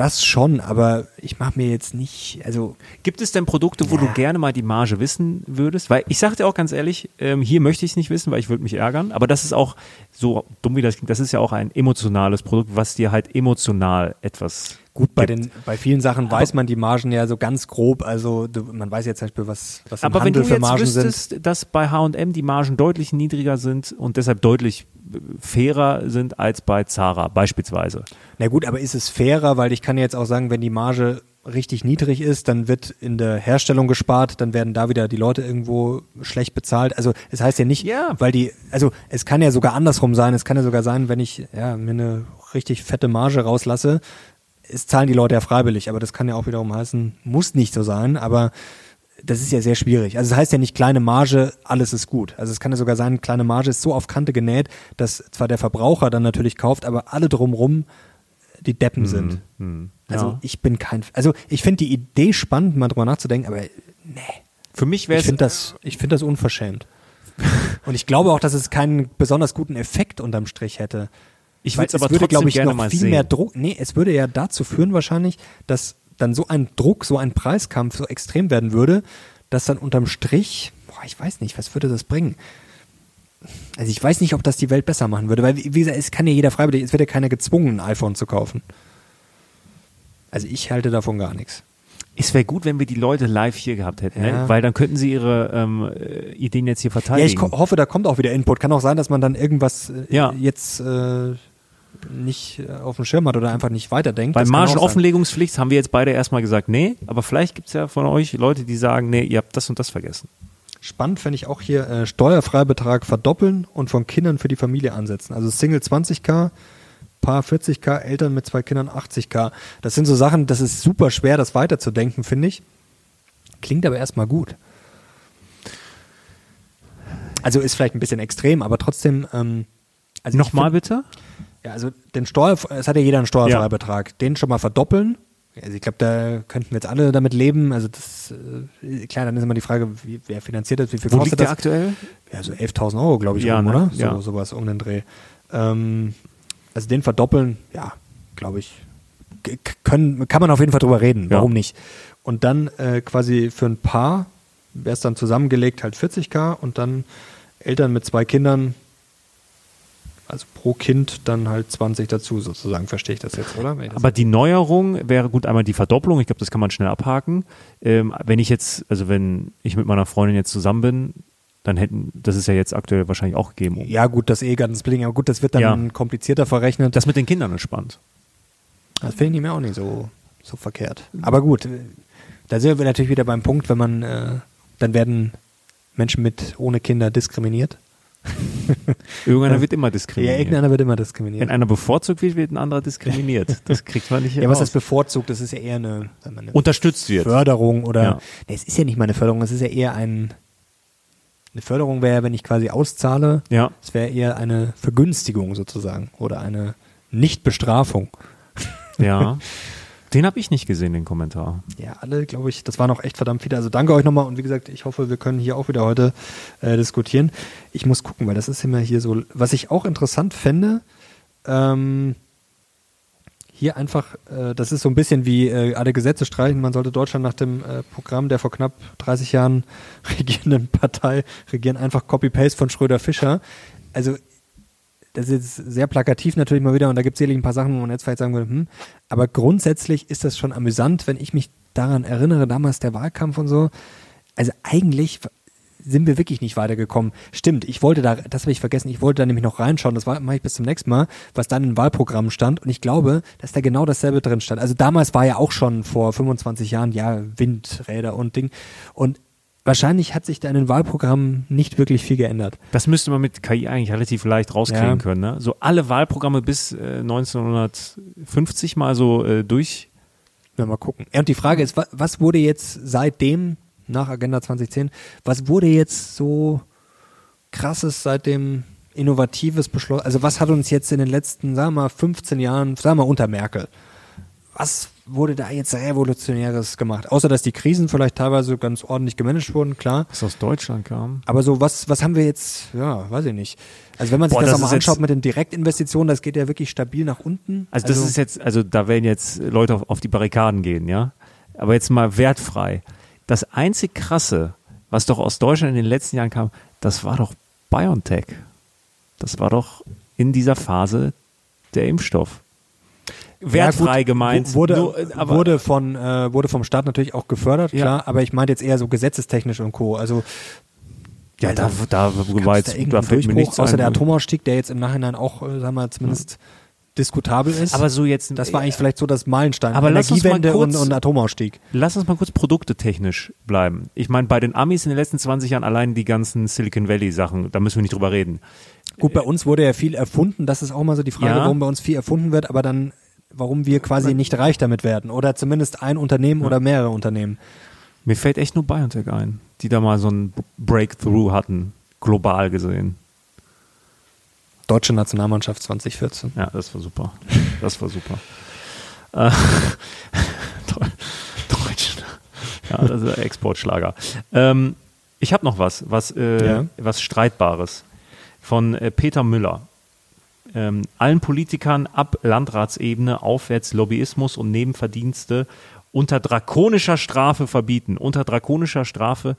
Das schon, aber ich mache mir jetzt nicht, also. Gibt es denn Produkte, wo ja. du gerne mal die Marge wissen würdest? Weil ich sage dir auch ganz ehrlich, ähm, hier möchte ich es nicht wissen, weil ich würde mich ärgern. Aber das ist auch, so dumm wie das klingt, das ist ja auch ein emotionales Produkt, was dir halt emotional etwas Gut, bei, den, bei vielen Sachen aber weiß man die Margen ja so ganz grob. Also du, man weiß jetzt zum Beispiel, was, was im aber Handel für Margen sind. Aber wenn du jetzt wüsstest, dass bei H&M die Margen deutlich niedriger sind und deshalb deutlich fairer sind als bei Zara beispielsweise. Na gut, aber ist es fairer, weil ich kann jetzt auch sagen, wenn die Marge richtig niedrig ist, dann wird in der Herstellung gespart, dann werden da wieder die Leute irgendwo schlecht bezahlt. Also es heißt ja nicht, ja. weil die, also es kann ja sogar andersrum sein. Es kann ja sogar sein, wenn ich ja, mir eine richtig fette Marge rauslasse, es zahlen die Leute ja freiwillig, aber das kann ja auch wiederum heißen, muss nicht so sein, aber das ist ja sehr schwierig. Also es das heißt ja nicht kleine Marge, alles ist gut. Also es kann ja sogar sein, kleine Marge ist so auf Kante genäht, dass zwar der Verbraucher dann natürlich kauft, aber alle drumrum die Deppen mhm. sind. Mhm. Also ja. ich bin kein, also ich finde die Idee spannend, mal drüber nachzudenken, aber nee. Für mich wäre es. Ich finde das, ich finde das unverschämt. Und ich glaube auch, dass es keinen besonders guten Effekt unterm Strich hätte. Ich würde es aber würde, glaube ich, noch viel sehen. mehr Druck. Nee, es würde ja dazu führen wahrscheinlich, dass dann so ein Druck, so ein Preiskampf so extrem werden würde, dass dann unterm Strich, boah, ich weiß nicht, was würde das bringen? Also ich weiß nicht, ob das die Welt besser machen würde, weil wie gesagt, es kann ja jeder freiwillig, es wird ja keiner gezwungen, ein iPhone zu kaufen. Also ich halte davon gar nichts. Es wäre gut, wenn wir die Leute live hier gehabt hätten, ne? ja. ne? weil dann könnten sie ihre ähm, Ideen jetzt hier verteidigen. Ja, ich hoffe, da kommt auch wieder Input. Kann auch sein, dass man dann irgendwas äh, ja. jetzt äh, nicht äh, auf dem Schirm hat oder einfach nicht weiterdenkt. Bei Margenoffenlegungspflicht haben wir jetzt beide erstmal gesagt, nee, aber vielleicht gibt es ja von euch Leute, die sagen, nee, ihr habt das und das vergessen. Spannend fände ich auch hier äh, Steuerfreibetrag verdoppeln und von Kindern für die Familie ansetzen. Also Single 20k, Paar 40k, Eltern mit zwei Kindern 80k. Das sind so Sachen, das ist super schwer, das weiterzudenken, finde ich. Klingt aber erstmal gut. Also ist vielleicht ein bisschen extrem, aber trotzdem. Ähm, also Nochmal bitte? Ja, also den Steuer, es hat ja jeder einen Steuerfreibetrag. Ja. Den schon mal verdoppeln. Also ich glaube, da könnten wir jetzt alle damit leben. Also das, äh, klar, dann ist immer die Frage, wie, wer finanziert das, wie viel Wo kostet liegt das? aktuell? Ja, so 11.000 Euro, glaube ich, ja, um, ne? oder? So, ja. Sowas um den Dreh. Ähm, also den verdoppeln, ja, glaube ich, können, kann man auf jeden Fall drüber reden. Warum ja. nicht? Und dann äh, quasi für ein Paar wäre es dann zusammengelegt halt 40k und dann Eltern mit zwei Kindern also pro Kind dann halt 20 dazu, sozusagen, verstehe ich das jetzt, oder? Das Aber die Neuerung wäre gut einmal die Verdopplung, ich glaube, das kann man schnell abhaken. Ähm, wenn ich jetzt, also wenn ich mit meiner Freundin jetzt zusammen bin, dann hätten, das ist ja jetzt aktuell wahrscheinlich auch gegeben. Ja, gut, das Ehegattensplitting, aber gut, das wird dann ja. komplizierter verrechnet. Das mit den Kindern ist spannend. Das finde ich mir auch nicht so, so verkehrt. Aber gut, da sind wir natürlich wieder beim Punkt, wenn man, äh, dann werden Menschen mit ohne Kinder diskriminiert. Irgendeiner wird immer diskriminiert. Ja, irgendeiner wird immer diskriminiert. Wenn einer bevorzugt wird, wird ein anderer diskriminiert. Das kriegt man nicht Ja, was heißt bevorzugt? Das ist ja eher eine, eine Unterstützt wird. Förderung oder, ja. nee, es ist ja nicht mal eine Förderung, es ist ja eher ein, eine Förderung wäre, wenn ich quasi auszahle. Ja. Es wäre eher eine Vergünstigung sozusagen oder eine Nichtbestrafung. Ja. Den habe ich nicht gesehen, den Kommentar. Ja, alle, glaube ich, das war noch echt verdammt viele. Also danke euch nochmal und wie gesagt, ich hoffe, wir können hier auch wieder heute äh, diskutieren. Ich muss gucken, weil das ist immer hier so, was ich auch interessant fände, ähm, hier einfach, äh, das ist so ein bisschen wie äh, alle Gesetze streichen. Man sollte Deutschland nach dem äh, Programm der vor knapp 30 Jahren regierenden Partei regieren, einfach Copy-Paste von Schröder-Fischer. Also das ist jetzt sehr plakativ natürlich mal wieder und da gibt es sicherlich ein paar Sachen, wo man jetzt vielleicht sagen würde, hm, aber grundsätzlich ist das schon amüsant, wenn ich mich daran erinnere, damals der Wahlkampf und so. Also eigentlich sind wir wirklich nicht weitergekommen. Stimmt, ich wollte da, das habe ich vergessen, ich wollte da nämlich noch reinschauen, das mache ich bis zum nächsten Mal, was dann in Wahlprogrammen stand und ich glaube, dass da genau dasselbe drin stand. Also damals war ja auch schon vor 25 Jahren, ja, Windräder und Ding und wahrscheinlich hat sich da in den Wahlprogrammen nicht wirklich viel geändert. Das müsste man mit KI eigentlich relativ leicht rauskriegen ja. können. Ne? So alle Wahlprogramme bis äh, 1950 mal so äh, durch. Ja, mal gucken. und die Frage ist, was, was wurde jetzt seitdem, nach Agenda 2010, was wurde jetzt so krasses seitdem Innovatives beschlossen? Also was hat uns jetzt in den letzten, sagen wir mal, 15 Jahren, sagen wir mal unter Merkel, was wurde da jetzt Revolutionäres gemacht? Außer, dass die Krisen vielleicht teilweise ganz ordentlich gemanagt wurden, klar. Was aus Deutschland kam. Aber so, was, was haben wir jetzt, ja, weiß ich nicht. Also wenn man sich Boah, das, das mal anschaut mit den Direktinvestitionen, das geht ja wirklich stabil nach unten. Also, also das ist jetzt, also da werden jetzt Leute auf, auf die Barrikaden gehen, ja. Aber jetzt mal wertfrei. Das einzig Krasse, was doch aus Deutschland in den letzten Jahren kam, das war doch BioNTech. Das war doch in dieser Phase der Impfstoff wertfrei ja, gemeint. Wurde, Nur, äh, wurde, von, äh, wurde vom Staat natürlich auch gefördert, ja. klar, aber ich meinte jetzt eher so gesetzestechnisch und Co. Also ja, da, da, da, jetzt, da fällt mir nichts Außer ein. der Atomausstieg, der jetzt im Nachhinein auch, äh, sagen wir mal, zumindest diskutabel ist. Aber so jetzt. Das war eigentlich vielleicht so das Meilenstein. Aber Energiewende kurz, und, und Atomausstieg. Lass uns mal kurz produktetechnisch bleiben. Ich meine, bei den Amis in den letzten 20 Jahren allein die ganzen Silicon Valley Sachen, da müssen wir nicht drüber reden. Gut, bei uns wurde ja viel erfunden. Das ist auch mal so die Frage, ja. warum bei uns viel erfunden wird, aber dann warum wir quasi nicht reich damit werden. Oder zumindest ein Unternehmen ja. oder mehrere Unternehmen. Mir fällt echt nur BioNTech ein, die da mal so ein Breakthrough hatten, global gesehen. Deutsche Nationalmannschaft 2014. Ja, das war super. Das war super. äh, Deutsch. Ja, das ist Exportschlager. Ähm, ich habe noch was, was, äh, ja. was Streitbares von äh, Peter Müller ähm, allen Politikern ab Landratsebene aufwärts Lobbyismus und Nebenverdienste unter drakonischer Strafe verbieten. Unter drakonischer Strafe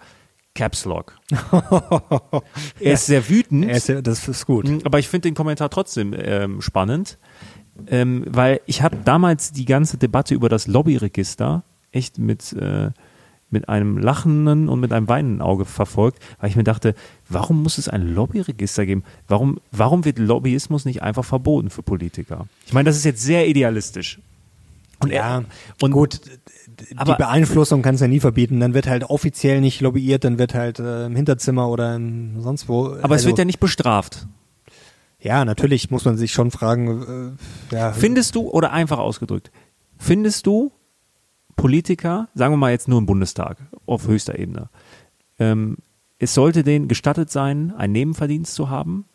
Caps Lock. er ist sehr wütend. Ist sehr, das ist gut. Mm, aber ich finde den Kommentar trotzdem ähm, spannend, ähm, weil ich habe damals die ganze Debatte über das Lobbyregister echt mit äh, mit einem lachenden und mit einem weinenden Auge verfolgt, weil ich mir dachte, warum muss es ein Lobbyregister geben? Warum, warum wird Lobbyismus nicht einfach verboten für Politiker? Ich meine, das ist jetzt sehr idealistisch. Und ja, und gut, die aber, Beeinflussung kannst du ja nie verbieten. Dann wird halt offiziell nicht lobbyiert, dann wird halt äh, im Hinterzimmer oder im, sonst wo. Aber also, es wird ja nicht bestraft. Ja, natürlich muss man sich schon fragen. Äh, ja. Findest du, oder einfach ausgedrückt, findest du, Politiker, sagen wir mal jetzt nur im Bundestag, auf höchster Ebene, ähm, es sollte denen gestattet sein, einen Nebenverdienst zu haben?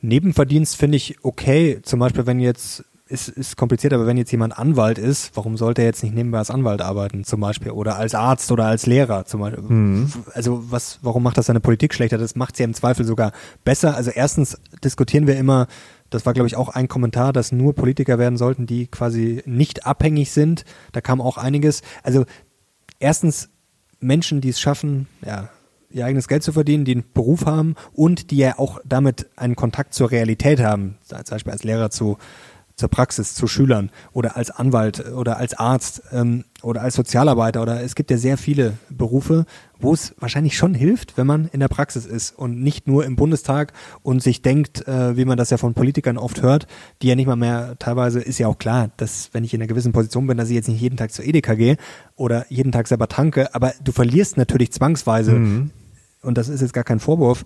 Nebenverdienst finde ich okay. Zum Beispiel, wenn jetzt, ist, ist kompliziert, aber wenn jetzt jemand Anwalt ist, warum sollte er jetzt nicht nebenbei als Anwalt arbeiten, zum Beispiel, oder als Arzt oder als Lehrer, zum Beispiel? Mhm. Also, was, warum macht das seine Politik schlechter? Das macht sie ja im Zweifel sogar besser. Also, erstens diskutieren wir immer, das war, glaube ich, auch ein Kommentar, dass nur Politiker werden sollten, die quasi nicht abhängig sind. Da kam auch einiges. Also erstens Menschen, die es schaffen, ja, ihr eigenes Geld zu verdienen, die einen Beruf haben und die ja auch damit einen Kontakt zur Realität haben, zum Beispiel als Lehrer zu zur Praxis, zu Schülern oder als Anwalt oder als Arzt ähm, oder als Sozialarbeiter oder es gibt ja sehr viele Berufe, wo es wahrscheinlich schon hilft, wenn man in der Praxis ist und nicht nur im Bundestag und sich denkt, äh, wie man das ja von Politikern oft hört, die ja nicht mal mehr, teilweise ist ja auch klar, dass wenn ich in einer gewissen Position bin, dass ich jetzt nicht jeden Tag zur Edeka gehe oder jeden Tag selber tanke, aber du verlierst natürlich zwangsweise mhm. und das ist jetzt gar kein Vorwurf,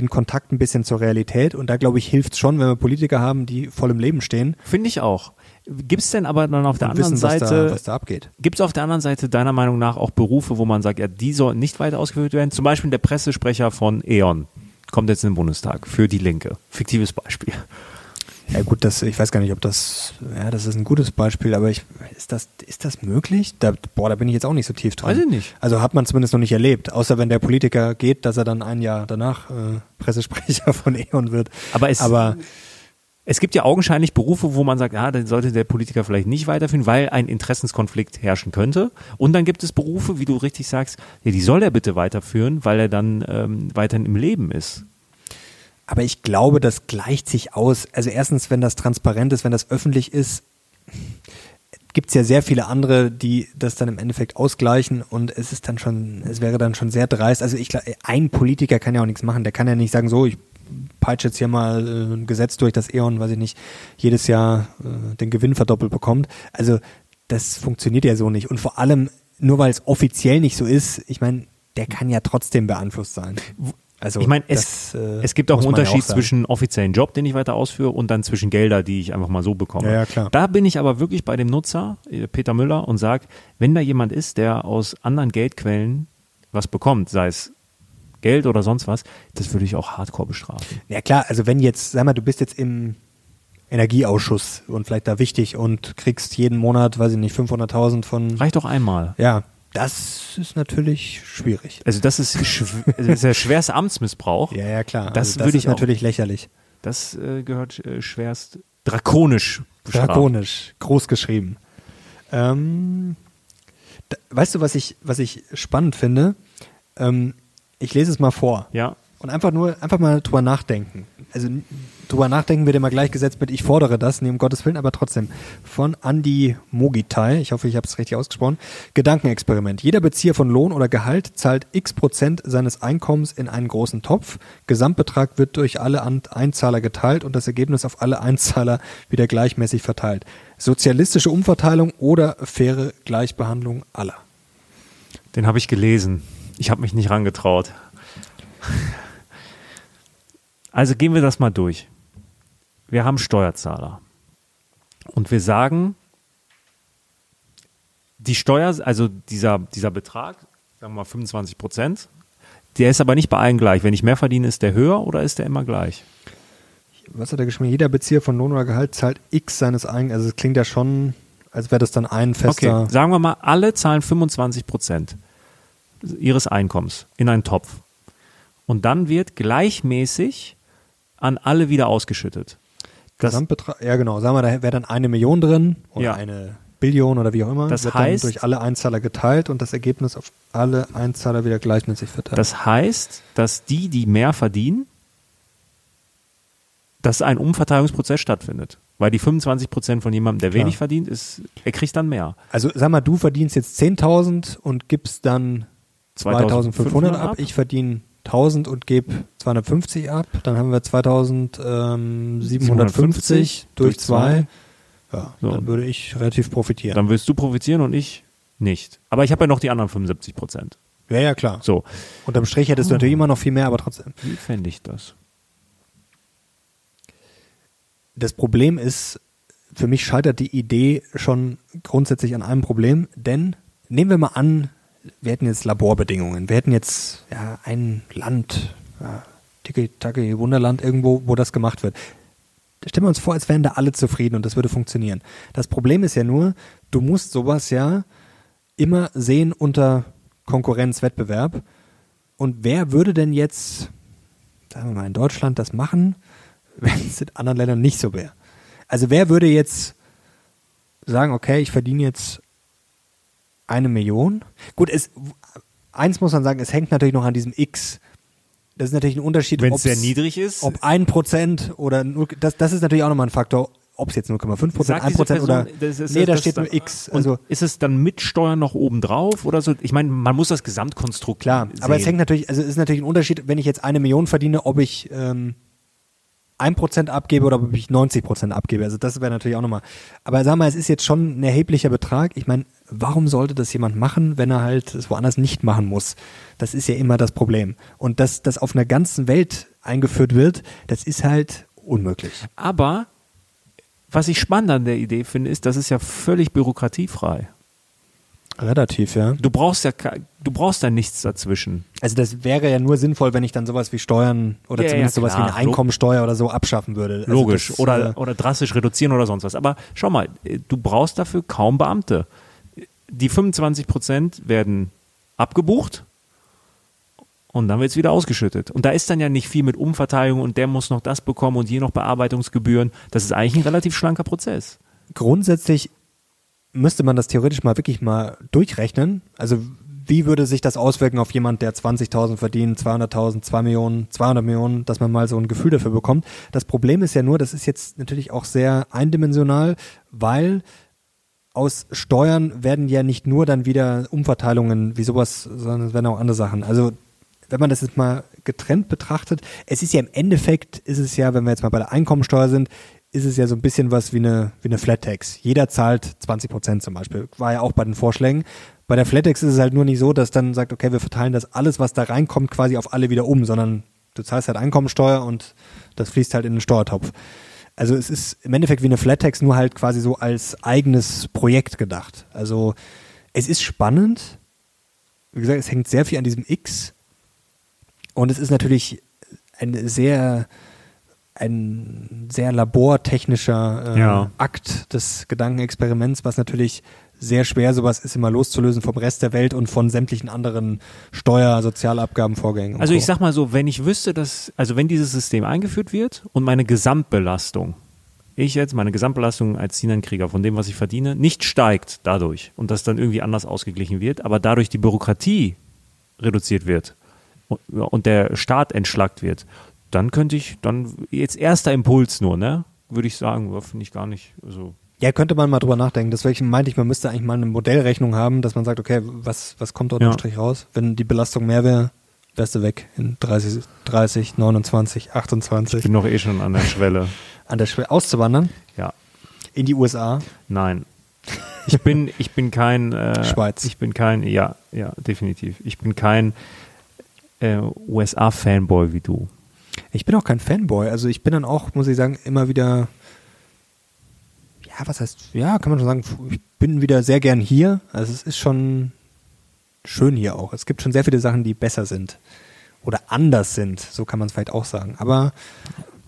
den Kontakt ein bisschen zur Realität. Und da, glaube ich, hilft es schon, wenn wir Politiker haben, die voll im Leben stehen. Finde ich auch. Gibt es denn aber dann auf der anderen wissen, Seite, was da, was da abgeht? Gibt es auf der anderen Seite deiner Meinung nach auch Berufe, wo man sagt, ja, die sollen nicht weiter ausgeführt werden? Zum Beispiel der Pressesprecher von E.ON kommt jetzt in den Bundestag für die Linke. Fiktives Beispiel. Ja gut, das, ich weiß gar nicht, ob das, ja, das ist ein gutes Beispiel, aber ich, ist das, ist das möglich? Da, boah, da bin ich jetzt auch nicht so tief dran. Weiß ich nicht. Also hat man zumindest noch nicht erlebt, außer wenn der Politiker geht, dass er dann ein Jahr danach äh, Pressesprecher von E.ON wird. Aber es, aber es gibt ja augenscheinlich Berufe, wo man sagt, ja, dann sollte der Politiker vielleicht nicht weiterführen, weil ein Interessenskonflikt herrschen könnte. Und dann gibt es Berufe, wie du richtig sagst, ja, die soll er bitte weiterführen, weil er dann ähm, weiterhin im Leben ist. Aber ich glaube, das gleicht sich aus. Also erstens, wenn das transparent ist, wenn das öffentlich ist, gibt es ja sehr viele andere, die das dann im Endeffekt ausgleichen und es ist dann schon, es wäre dann schon sehr dreist. Also ich glaube, ein Politiker kann ja auch nichts machen, der kann ja nicht sagen, so, ich peitsche jetzt hier mal äh, ein Gesetz durch, das E.ON, weiß ich nicht, jedes Jahr äh, den Gewinn verdoppelt bekommt. Also das funktioniert ja so nicht. Und vor allem, nur weil es offiziell nicht so ist, ich meine, der kann ja trotzdem beeinflusst sein. Also ich meine, es, äh, es gibt auch einen Unterschied ja auch zwischen offiziellen Job, den ich weiter ausführe, und dann zwischen Gelder, die ich einfach mal so bekomme. Ja, ja, klar. Da bin ich aber wirklich bei dem Nutzer, äh, Peter Müller, und sage, wenn da jemand ist, der aus anderen Geldquellen was bekommt, sei es Geld oder sonst was, das würde ich auch hardcore bestrafen. Ja klar, also wenn jetzt, sag mal, du bist jetzt im Energieausschuss und vielleicht da wichtig und kriegst jeden Monat, weiß ich nicht, 500.000 von... Reicht doch einmal. Ja, das ist natürlich schwierig. Also das ist, das ist ja schwerst Amtsmissbrauch. Ja, ja, klar. Das, also das würde ich natürlich auch, lächerlich. Das äh, gehört äh, schwerst drakonisch bestraft. Drakonisch, groß geschrieben. Ähm, da, weißt du, was ich, was ich spannend finde? Ähm, ich lese es mal vor. Ja. Und einfach nur, einfach mal drüber nachdenken. Also drüber nachdenken wird immer gleichgesetzt mit ich fordere das, nee, um Gottes Willen, aber trotzdem. Von Andy Mogitai, ich hoffe, ich habe es richtig ausgesprochen. Gedankenexperiment. Jeder Bezieher von Lohn oder Gehalt zahlt x Prozent seines Einkommens in einen großen Topf. Gesamtbetrag wird durch alle Einzahler geteilt und das Ergebnis auf alle Einzahler wieder gleichmäßig verteilt. Sozialistische Umverteilung oder faire Gleichbehandlung aller. Den habe ich gelesen. Ich habe mich nicht rangetraut. Also gehen wir das mal durch. Wir haben Steuerzahler. Und wir sagen, die Steuer, also dieser, dieser Betrag, sagen wir mal 25 Prozent, der ist aber nicht bei allen gleich. Wenn ich mehr verdiene, ist der höher oder ist der immer gleich? Was hat er geschrieben? Jeder Bezieher von Lohn oder Gehalt zahlt X seines eigenen, also es klingt ja schon, als wäre das dann ein fester. Okay, sagen wir mal, alle zahlen 25 Prozent ihres Einkommens in einen Topf. Und dann wird gleichmäßig an alle wieder ausgeschüttet. Das, Gesamtbetrag, ja genau, sagen wir, da wäre dann eine Million drin oder ja. eine Billion oder wie auch immer. Das wird heißt, dann durch alle Einzahler geteilt und das Ergebnis auf alle Einzahler wieder gleichmäßig verteilt. Das heißt, dass die, die mehr verdienen, dass ein Umverteilungsprozess stattfindet. Weil die 25 Prozent von jemandem, der Klar. wenig verdient, ist, er kriegt dann mehr. Also sag mal, du verdienst jetzt 10.000 und gibst dann 2500 ab. ab. Ich verdiene 1000 und gebe 250 ab, dann haben wir 2750 durch 2. Ja, so. dann würde ich relativ profitieren. Dann wirst du profitieren und ich nicht. Aber ich habe ja noch die anderen 75 Prozent. Ja, ja, klar. So. Unterm Strich hättest oh. du natürlich immer noch viel mehr, aber trotzdem. Wie fände ich das? Das Problem ist, für mich scheitert die Idee schon grundsätzlich an einem Problem, denn nehmen wir mal an, wir hätten jetzt Laborbedingungen, wir hätten jetzt ja, ein Land, ja, Tiki-Taki, Wunderland irgendwo, wo das gemacht wird. Stellen wir uns vor, als wären da alle zufrieden und das würde funktionieren. Das Problem ist ja nur, du musst sowas ja immer sehen unter Konkurrenz, Wettbewerb. Und wer würde denn jetzt, sagen wir mal, in Deutschland das machen, wenn es in anderen Ländern nicht so wäre? Also wer würde jetzt sagen, okay, ich verdiene jetzt eine Million. Gut, es, eins muss man sagen, es hängt natürlich noch an diesem X. Das ist natürlich ein Unterschied, wenn es sehr niedrig ist. Ob ein Prozent oder nur, das, das ist natürlich auch nochmal ein Faktor, ob es jetzt 0,5 Prozent, 1 Prozent oder. Das ist, nee, da steht nur X. Also ist es dann mit Steuern noch oben drauf oder so? Ich meine, man muss das Gesamtkonstrukt Klar, sehen. aber es hängt natürlich, also es ist natürlich ein Unterschied, wenn ich jetzt eine Million verdiene, ob ich ähm, 1% abgebe oder ob ich 90% abgebe. Also das wäre natürlich auch nochmal. Aber sag mal, es ist jetzt schon ein erheblicher Betrag. Ich meine, warum sollte das jemand machen, wenn er halt es woanders nicht machen muss? Das ist ja immer das Problem. Und dass das auf einer ganzen Welt eingeführt wird, das ist halt unmöglich. Aber was ich spannend an der Idee finde, ist, das ist ja völlig bürokratiefrei. Relativ, ja. Du brauchst ja, du brauchst da nichts dazwischen. Also das wäre ja nur sinnvoll, wenn ich dann sowas wie Steuern oder ja, zumindest ja, sowas wie eine Einkommensteuer oder so abschaffen würde. Also Logisch. Das, oder, äh, oder drastisch reduzieren oder sonst was. Aber schau mal, du brauchst dafür kaum Beamte. Die 25 Prozent werden abgebucht und dann wird es wieder ausgeschüttet. Und da ist dann ja nicht viel mit Umverteilung und der muss noch das bekommen und je noch Bearbeitungsgebühren. Das ist eigentlich ein relativ schlanker Prozess. Grundsätzlich müsste man das theoretisch mal wirklich mal durchrechnen. Also wie würde sich das auswirken auf jemand, der 20.000 verdient, 200.000, 2 Millionen, 200 Millionen, dass man mal so ein Gefühl dafür bekommt. Das Problem ist ja nur, das ist jetzt natürlich auch sehr eindimensional, weil aus Steuern werden ja nicht nur dann wieder Umverteilungen wie sowas, sondern es werden auch andere Sachen. Also wenn man das jetzt mal getrennt betrachtet, es ist ja im Endeffekt, ist es ja, wenn wir jetzt mal bei der Einkommensteuer sind, ist es ja so ein bisschen was wie eine, wie eine Flat Tax. Jeder zahlt 20 Prozent zum Beispiel. War ja auch bei den Vorschlägen. Bei der Flat Tax ist es halt nur nicht so, dass dann sagt, okay, wir verteilen das alles, was da reinkommt, quasi auf alle wieder um, sondern du zahlst halt Einkommensteuer und das fließt halt in den Steuertopf. Also es ist im Endeffekt wie eine Flat Tax, nur halt quasi so als eigenes Projekt gedacht. Also es ist spannend. Wie gesagt, es hängt sehr viel an diesem X. Und es ist natürlich ein sehr, ein sehr labortechnischer äh, Ja. Akt des Gedankenexperiments, was natürlich sehr schwer sowas ist, immer loszulösen vom Rest der Welt und von sämtlichen anderen Steuer-, Sozialabgabenvorgängen. und Also ich sag mal so, wenn ich wüsste, dass, also wenn dieses System eingeführt wird und meine Gesamtbelastung, ich jetzt, meine Gesamtbelastung als Sinankrieger von dem, was ich verdiene, nicht steigt dadurch und das dann irgendwie anders ausgeglichen wird, aber dadurch die Bürokratie reduziert wird und, der Staat entschlackt wird, dann könnte ich, dann jetzt erster Impuls nur, ne? Würde ich sagen, finde ich gar nicht, also Ja, könnte man mal drüber nachdenken. Deswegen meinte ich, man müsste eigentlich mal eine Modellrechnung haben, dass man sagt, okay, was, was kommt dort Ja. im Strich raus? Wenn die Belastung mehr wäre, wärst du weg in 30, 30, 29, ich 28. bin doch eh schon an der Schwelle. An der Schwelle auszuwandern Ja. in die USA. Nein. Ich bin, ich bin kein äh, Schweiz. Ich bin kein, ja, ja, definitiv. Ich bin kein äh, USA-Fanboy wie du. Ich bin auch kein Fanboy. Also ich bin dann auch, muss ich sagen, immer wieder, ja, was heißt, ja, kann man schon sagen, ich bin wieder sehr gern hier. Also es ist schon schön hier auch. Es gibt schon sehr viele Sachen, die besser sind. Oder anders sind, so kann man es vielleicht auch sagen. Aber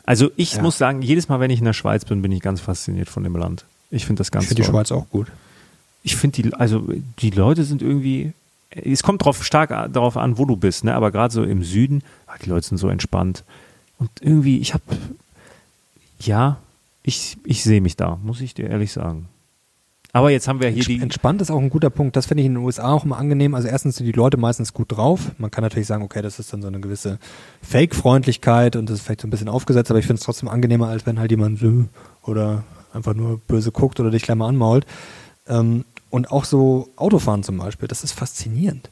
Also ich Ja. muss sagen, jedes Mal, wenn ich in der Schweiz bin, bin ich ganz fasziniert von dem Land. Ich finde das ganz ich finde die. Schweiz auch gut. Ich finde die, also die Leute sind irgendwie, es kommt drauf stark darauf an, wo du bist, ne? Aber gerade so im Süden, ah, die Leute sind so entspannt. Und irgendwie, ich habe, ja, ich, ich sehe mich da, muss ich dir ehrlich sagen. Aber jetzt haben wir hier die, Entspannt ist auch ein guter Punkt. Das finde ich in den USA auch immer angenehm. Also erstens sind die Leute meistens gut drauf. Man kann natürlich sagen, okay, das ist dann so eine gewisse Fake-Freundlichkeit und das ist vielleicht so ein bisschen aufgesetzt, aber ich finde es trotzdem angenehmer, als wenn halt jemand so oder einfach nur böse guckt oder dich gleich mal anmault. Ähm, und auch so Autofahren zum Beispiel, das ist faszinierend.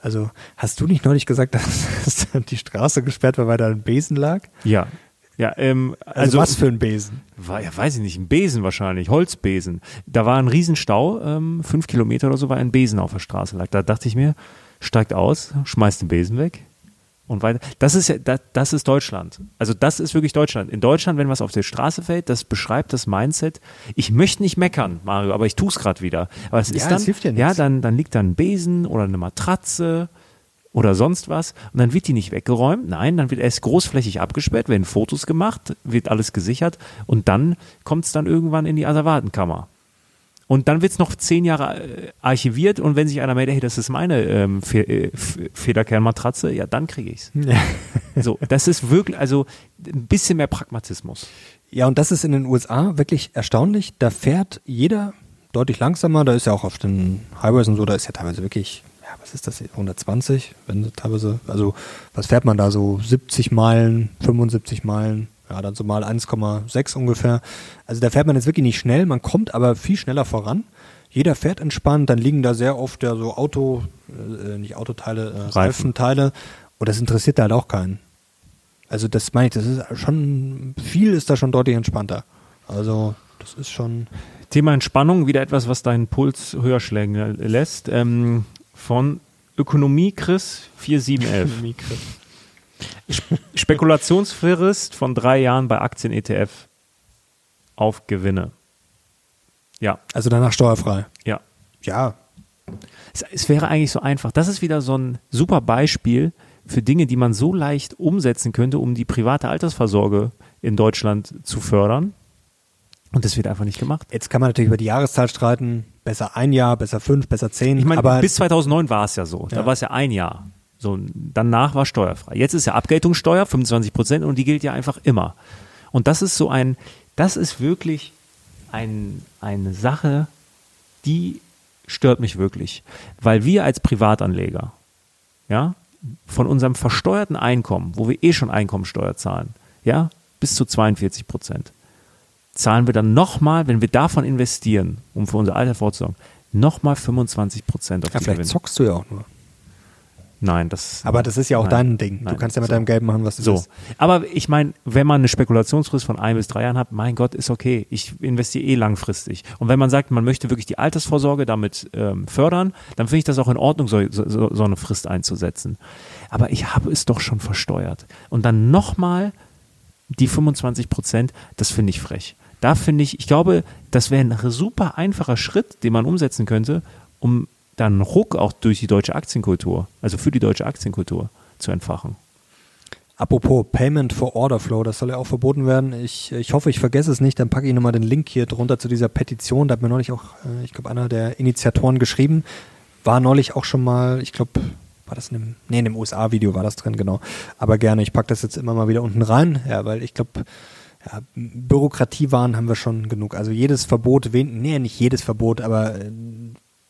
Also hast du nicht neulich gesagt, dass die Straße gesperrt war, weil da ein Besen lag? ja, ja, ähm, Also, also, was für ein Besen? war, ja, weiß ich nicht, ein Besen wahrscheinlich, Holzbesen. Da war ein Riesenstau, ähm, fünf Kilometer oder so, weil ein Besen auf der Straße lag. Da dachte ich mir, steigt aus, schmeißt den Besen weg und weiter. Das ist ja, das, das ist Deutschland. Also das ist wirklich Deutschland. In Deutschland, wenn was auf der Straße fällt, das beschreibt das Mindset. Ich möchte nicht meckern, Mario, aber ich tue es gerade wieder. Aber es Ja, ist dann, es hilft ja nichts. ja, dann, dann liegt da ein Besen oder eine Matratze oder sonst was und dann wird die nicht weggeräumt. Nein, dann wird erst großflächig abgesperrt, werden Fotos gemacht, wird alles gesichert und dann kommt es dann irgendwann in die Asservatenkammer. Und dann wird es noch zehn Jahre äh, archiviert und wenn sich einer meldet, hey, das ist meine ähm, Fe äh, Federkernmatratze, ja, dann kriege ich's. So, das ist wirklich, also ein bisschen mehr Pragmatismus. Ja, und das ist in den USA wirklich erstaunlich. Da fährt jeder deutlich langsamer. Da ist ja auch auf den Highways und so, da ist ja teilweise wirklich, was ist das, 120? Wenn teilweise, also was fährt man da so? 70 Meilen, 75 Meilen, ja, dann so mal 1,6 ungefähr. Also da fährt man jetzt wirklich nicht schnell, man kommt aber viel schneller voran. Jeder fährt entspannt, dann liegen da sehr oft ja so Auto, äh, nicht Autoteile, äh, Reifen. Reifenteile. Und das interessiert da halt auch keinen. Also das meine ich, das ist schon, viel ist da schon deutlich entspannter. Also das ist schon, Thema Entspannung, wieder etwas, was deinen Puls höher schlägen lässt. Ähm, von Ökonomie Chris 4711. Spekulationsfrist von drei Jahren bei Aktien-ETF auf Gewinne. Ja, also danach steuerfrei. ja. Ja, Es, es wäre eigentlich so einfach. Das ist wieder so ein super Beispiel für Dinge, die man so leicht umsetzen könnte, um die private Altersvorsorge in Deutschland zu fördern. Und das wird einfach nicht gemacht. jetzt kann man natürlich über die Jahreszahl streiten. Besser ein Jahr, besser fünf, besser zehn. Ich meine, aber bis 2009 war es ja so. Da Ja. war es ja ein Jahr. So, danach war steuerfrei. Jetzt ist ja Abgeltungssteuer, 25 Prozent, und die gilt ja einfach immer. Und das ist so ein, das ist wirklich ein, eine Sache, die stört mich wirklich. Weil wir als Privatanleger, ja, von unserem versteuerten Einkommen, wo wir eh schon Einkommensteuer zahlen, ja, bis zu 42 Prozent, zahlen wir dann nochmal, wenn wir davon investieren, um für unser Alter vorzusorgen, nochmal 25 Prozent auf ja, die vielleicht Gewinne. zockst du ja auch nur. Nein, das. Aber das ist ja auch Nein. dein Ding. Nein. Du kannst ja mit So. deinem Geld machen, was du So. willst. Aber ich meine, wenn man eine Spekulationsfrist von ein bis drei Jahren hat, mein Gott, ist okay. Ich investiere eh langfristig. Und wenn man sagt, man möchte wirklich die Altersvorsorge damit ähm, fördern, dann finde ich das auch in Ordnung, so, so, so eine Frist einzusetzen. Aber ich habe es doch schon versteuert. Und dann nochmal die 25 Prozent, das finde ich frech. Da finde ich, ich glaube, das wäre ein super einfacher Schritt, den man umsetzen könnte, um dann Ruck auch durch die deutsche Aktienkultur, also für die deutsche Aktienkultur zu entfachen. Apropos Payment for Order Flow, das soll ja auch verboten werden. Ich, ich hoffe, ich vergesse es nicht. Dann packe ich nochmal den Link hier drunter zu dieser Petition. Da hat mir neulich auch, äh, ich glaube, einer der Initiatoren geschrieben. War neulich auch schon mal, ich glaube, war das in dem, nee, in dem USA-Video war das drin, genau. Aber gerne, ich packe das jetzt immer mal wieder unten rein, ja, weil ich glaube, ja, Bürokratiewahn haben wir schon genug. Also jedes Verbot, wen, nee, nicht jedes Verbot, aber äh,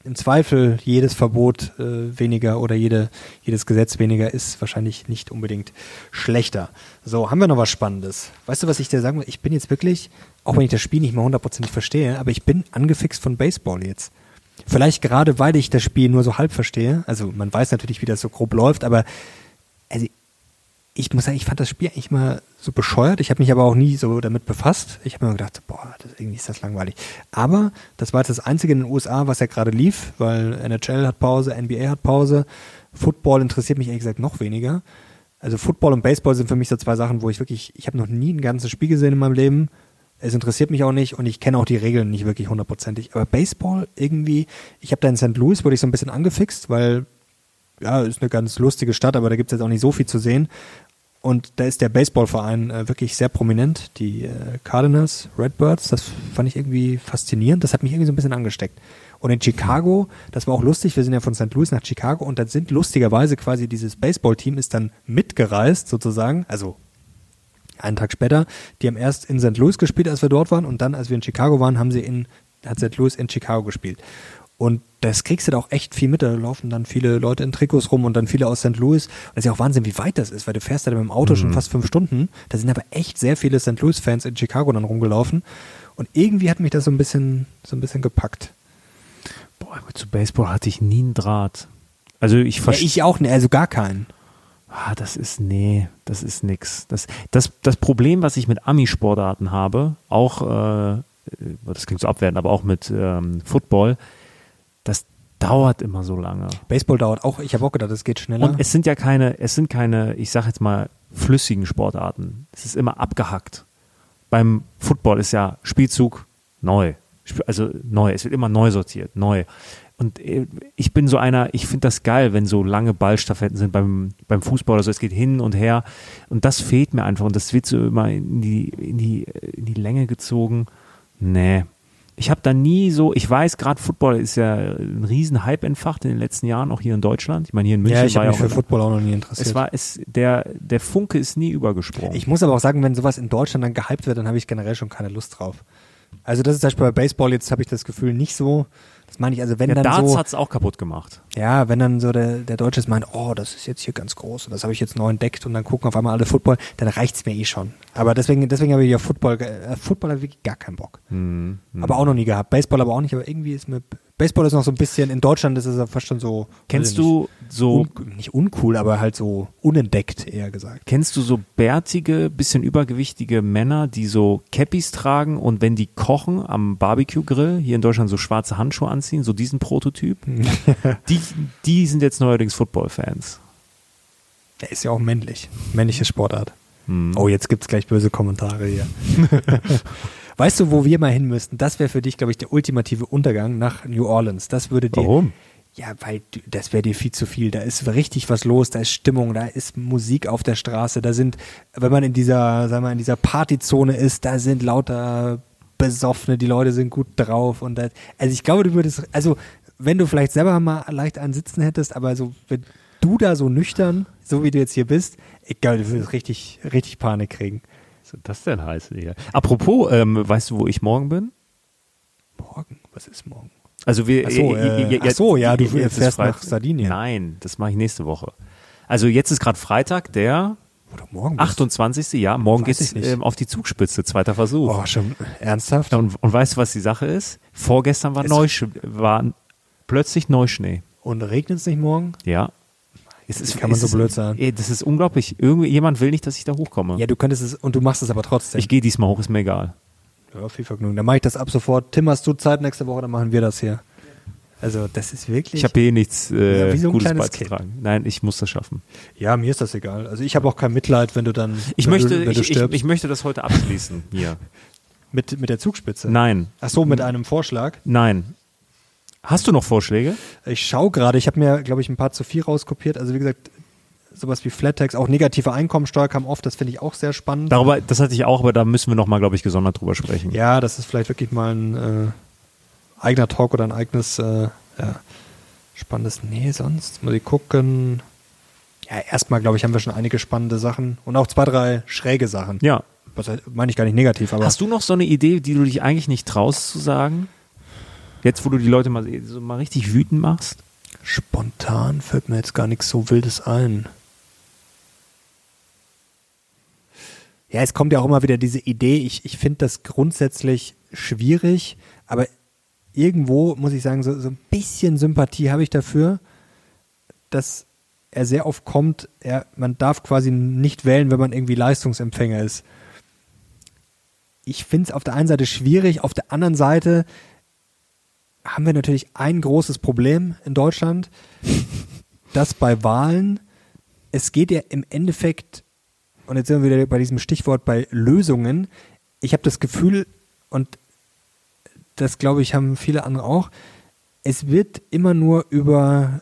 im Zweifel jedes Verbot äh, weniger oder jede, jedes Gesetz weniger ist wahrscheinlich nicht unbedingt schlechter. So, haben wir noch was Spannendes? Weißt du, was ich dir sagen will? Ich bin jetzt wirklich, auch wenn ich das Spiel nicht mal hundertprozentig verstehe, aber ich bin angefixt von Baseball jetzt. Vielleicht gerade, weil ich das Spiel nur so halb verstehe. Also man weiß natürlich, wie das so grob läuft, aber also ich muss sagen, ich fand das Spiel eigentlich mal so bescheuert. Ich habe mich aber auch nie so damit befasst. Ich habe mir gedacht, boah, das, irgendwie ist das langweilig. Aber das war jetzt das Einzige in den USA, was ja gerade lief, weil NHL hat Pause, NBA hat Pause. Football interessiert mich ehrlich gesagt noch weniger. Also Football und Baseball sind für mich so zwei Sachen, wo ich wirklich, ich habe noch nie ein ganzes Spiel gesehen in meinem Leben. Es interessiert mich auch nicht und ich kenne auch die Regeln nicht wirklich hundertprozentig. Aber Baseball irgendwie, ich habe da in St. Louis, wurde ich so ein bisschen angefixt, weil ja, ist eine ganz lustige Stadt, aber da gibt es jetzt auch nicht so viel zu sehen. Und da ist der Baseballverein äh, wirklich sehr prominent, die äh, Cardinals, Redbirds, das fand ich irgendwie faszinierend, das hat mich irgendwie so ein bisschen angesteckt. Und in Chicago, das war auch lustig, wir sind ja von St. Louis nach Chicago und da sind lustigerweise quasi dieses Baseballteam ist dann mitgereist sozusagen, also einen Tag später, die haben erst in St. Louis gespielt, als wir dort waren und dann, als wir in Chicago waren, haben sie in, hat St. Louis in Chicago gespielt. Und das kriegst du da auch echt viel mit. Da laufen dann viele Leute in Trikots rum und dann viele aus St. Louis. Und das ist ja auch Wahnsinn, wie weit das ist, weil du fährst da mit dem Auto schon fast fünf Stunden. Da sind aber echt sehr viele St. Louis-Fans in Chicago dann rumgelaufen. Und irgendwie hat mich das so ein bisschen, so ein bisschen gepackt. Boah, zu Baseball hatte ich nie einen Draht. Also ich Ja, verstehe. ich auch, ne, also gar keinen. Ah, das ist, nee, das ist nix. Das, das, das Problem, was ich mit Ami-Sportarten habe, auch, äh, das klingt so abwertend, aber auch mit ähm, Football, das dauert immer so lange. Baseball dauert auch, ich habe auch gedacht, es geht schneller. Und es sind ja keine, es sind keine, ich sag jetzt mal, flüssigen Sportarten. Es ist immer abgehackt. Beim Football ist ja Spielzug neu. Also neu. Es wird immer neu sortiert, neu. Und äh, ich bin so einer, ich finde das geil, wenn so lange Ballstaffetten sind beim, beim Fußball oder so. Es geht hin und her. Und das fehlt mir einfach. Und das wird so immer in die, in die, in die Länge gezogen. Nee. Ich habe da nie so, ich weiß, gerade Football ist ja ein riesen Hype entfacht in den letzten Jahren, auch hier in Deutschland. Ich meine, hier in München ja, ich war habe ja mich auch für Football auch noch nie interessiert. es war es der der Funke ist nie übergesprungen. Ich muss aber auch sagen, wenn sowas in Deutschland dann gehypt wird, dann habe ich generell schon keine Lust drauf. Also das ist zum Beispiel bei Baseball jetzt habe ich das Gefühl nicht so. Das meine ich, also wenn der dann Darts so, hat's auch kaputt gemacht. ja, wenn dann so der, der Deutsche meint, oh, das ist jetzt hier ganz groß und das habe ich jetzt neu entdeckt und dann gucken auf einmal alle Football, dann reicht's mir eh schon. Aber deswegen, deswegen habe ich ja Football, äh, Football habe ich wirklich gar keinen Bock. Hm, hm. Aber auch noch nie gehabt. Baseball aber auch nicht, aber irgendwie ist mir, Baseball ist noch so ein bisschen, in Deutschland ist es ja fast schon so. Kennst ich nicht, du so un, nicht uncool, aber halt so unentdeckt, eher gesagt. kennst du so bärtige, bisschen übergewichtige Männer, die so Cappies tragen und wenn die kochen am Barbecue Grill hier in Deutschland so schwarze Handschuhe anziehen, so diesen Prototyp? die die sind jetzt neuerdings Football Fans. Der ist ja auch männlich. Männliche Sportart. Hm. Oh, jetzt gibt's gleich böse Kommentare hier. weißt du, wo wir mal hin müssten? Das wäre für dich, glaube ich, der ultimative Untergang nach New Orleans. Das würde dir. Warum? Ja, weil das wäre dir viel zu viel. Da ist richtig was los, da ist Stimmung, da ist Musik auf der Straße, da sind, wenn man in dieser, sagen wir, in dieser Partyzone ist, da sind lauter Besoffene, die Leute sind gut drauf und das, also ich glaube, du würdest, also wenn du vielleicht selber mal leicht einen Sitzen hättest, aber so, wenn du da so nüchtern, so wie du jetzt hier bist, ich glaube, du würdest richtig, richtig Panik kriegen. Was das denn heißen, Digga? Apropos, ähm, weißt du, wo ich morgen bin? Morgen, was ist morgen? Also wir, Ach so, äh, ach so, ja, du fährst nach Sardinien. Nein, das mache ich nächste Woche. Also jetzt ist gerade Freitag, der Oder morgen? bist. 28. Ja, morgen ich nicht. ähm, auf die Zugspitze, zweiter Versuch. Boah, schon ernsthaft? Und, und weißt du, was die Sache ist? Vorgestern war, Es- Neusch war plötzlich Neuschnee. Und regnet es nicht morgen? Ja. Es ist, Wie kann man so blöd sein? Ey, das ist unglaublich. Irgendwie, jemand will nicht, dass ich da hochkomme. Ja, du könntest es, und du machst es aber trotzdem. Ich gehe diesmal hoch, ist mir egal. ja, viel Vergnügen. Dann mache ich das ab sofort. Tim, hast du Zeit nächste Woche, dann machen wir das hier. Also, das ist wirklich. Ich habe eh nichts äh, Ja, so Gutes beizutragen. Nein, ich muss das schaffen. ja, mir ist das egal. Also, ich habe auch kein Mitleid, wenn du dann. Ich wenn möchte, du, ich, ich, stirbst. ich möchte das heute abschließen hier. mit, mit der Zugspitze. Nein, Ach so, mit einem Vorschlag. nein. Hast du noch Vorschläge? Ich schaue gerade, ich habe mir, glaube ich, ein paar zu viel rauskopiert. Also, wie gesagt, sowas wie Flat Tax, auch negative Einkommensteuer kam oft, das finde ich auch sehr spannend. Darüber, das hatte ich auch, aber da müssen wir noch mal, glaube ich, gesondert drüber sprechen. Ja, das ist vielleicht wirklich mal ein äh, eigener Talk oder ein eigenes äh, ja, spannendes. Nee, sonst muss ich gucken. Ja, erstmal, glaube ich, haben wir schon einige spannende Sachen und auch zwei, drei schräge Sachen. Ja. Was heißt- meine ich gar nicht negativ, aber Hast du noch so eine Idee, die du dich eigentlich nicht traust zu sagen? Jetzt, wo du die Leute mal, so mal richtig wütend machst? spontan fällt mir jetzt gar nichts so Wildes ein. Ja, es kommt ja auch immer wieder diese Idee, ich, ich finde das grundsätzlich schwierig, aber irgendwo muss ich sagen, so, so ein bisschen Sympathie habe ich dafür, dass er sehr oft kommt, er, man darf quasi nicht wählen, wenn man irgendwie Leistungsempfänger ist. Ich finde es auf der einen Seite schwierig, auf der anderen Seite haben wir natürlich ein großes Problem in Deutschland, dass bei Wahlen, es geht ja im Endeffekt, und jetzt sind wir wieder bei diesem Stichwort bei Lösungen, ich habe das Gefühl, und das glaube ich haben viele andere auch, es wird immer nur über,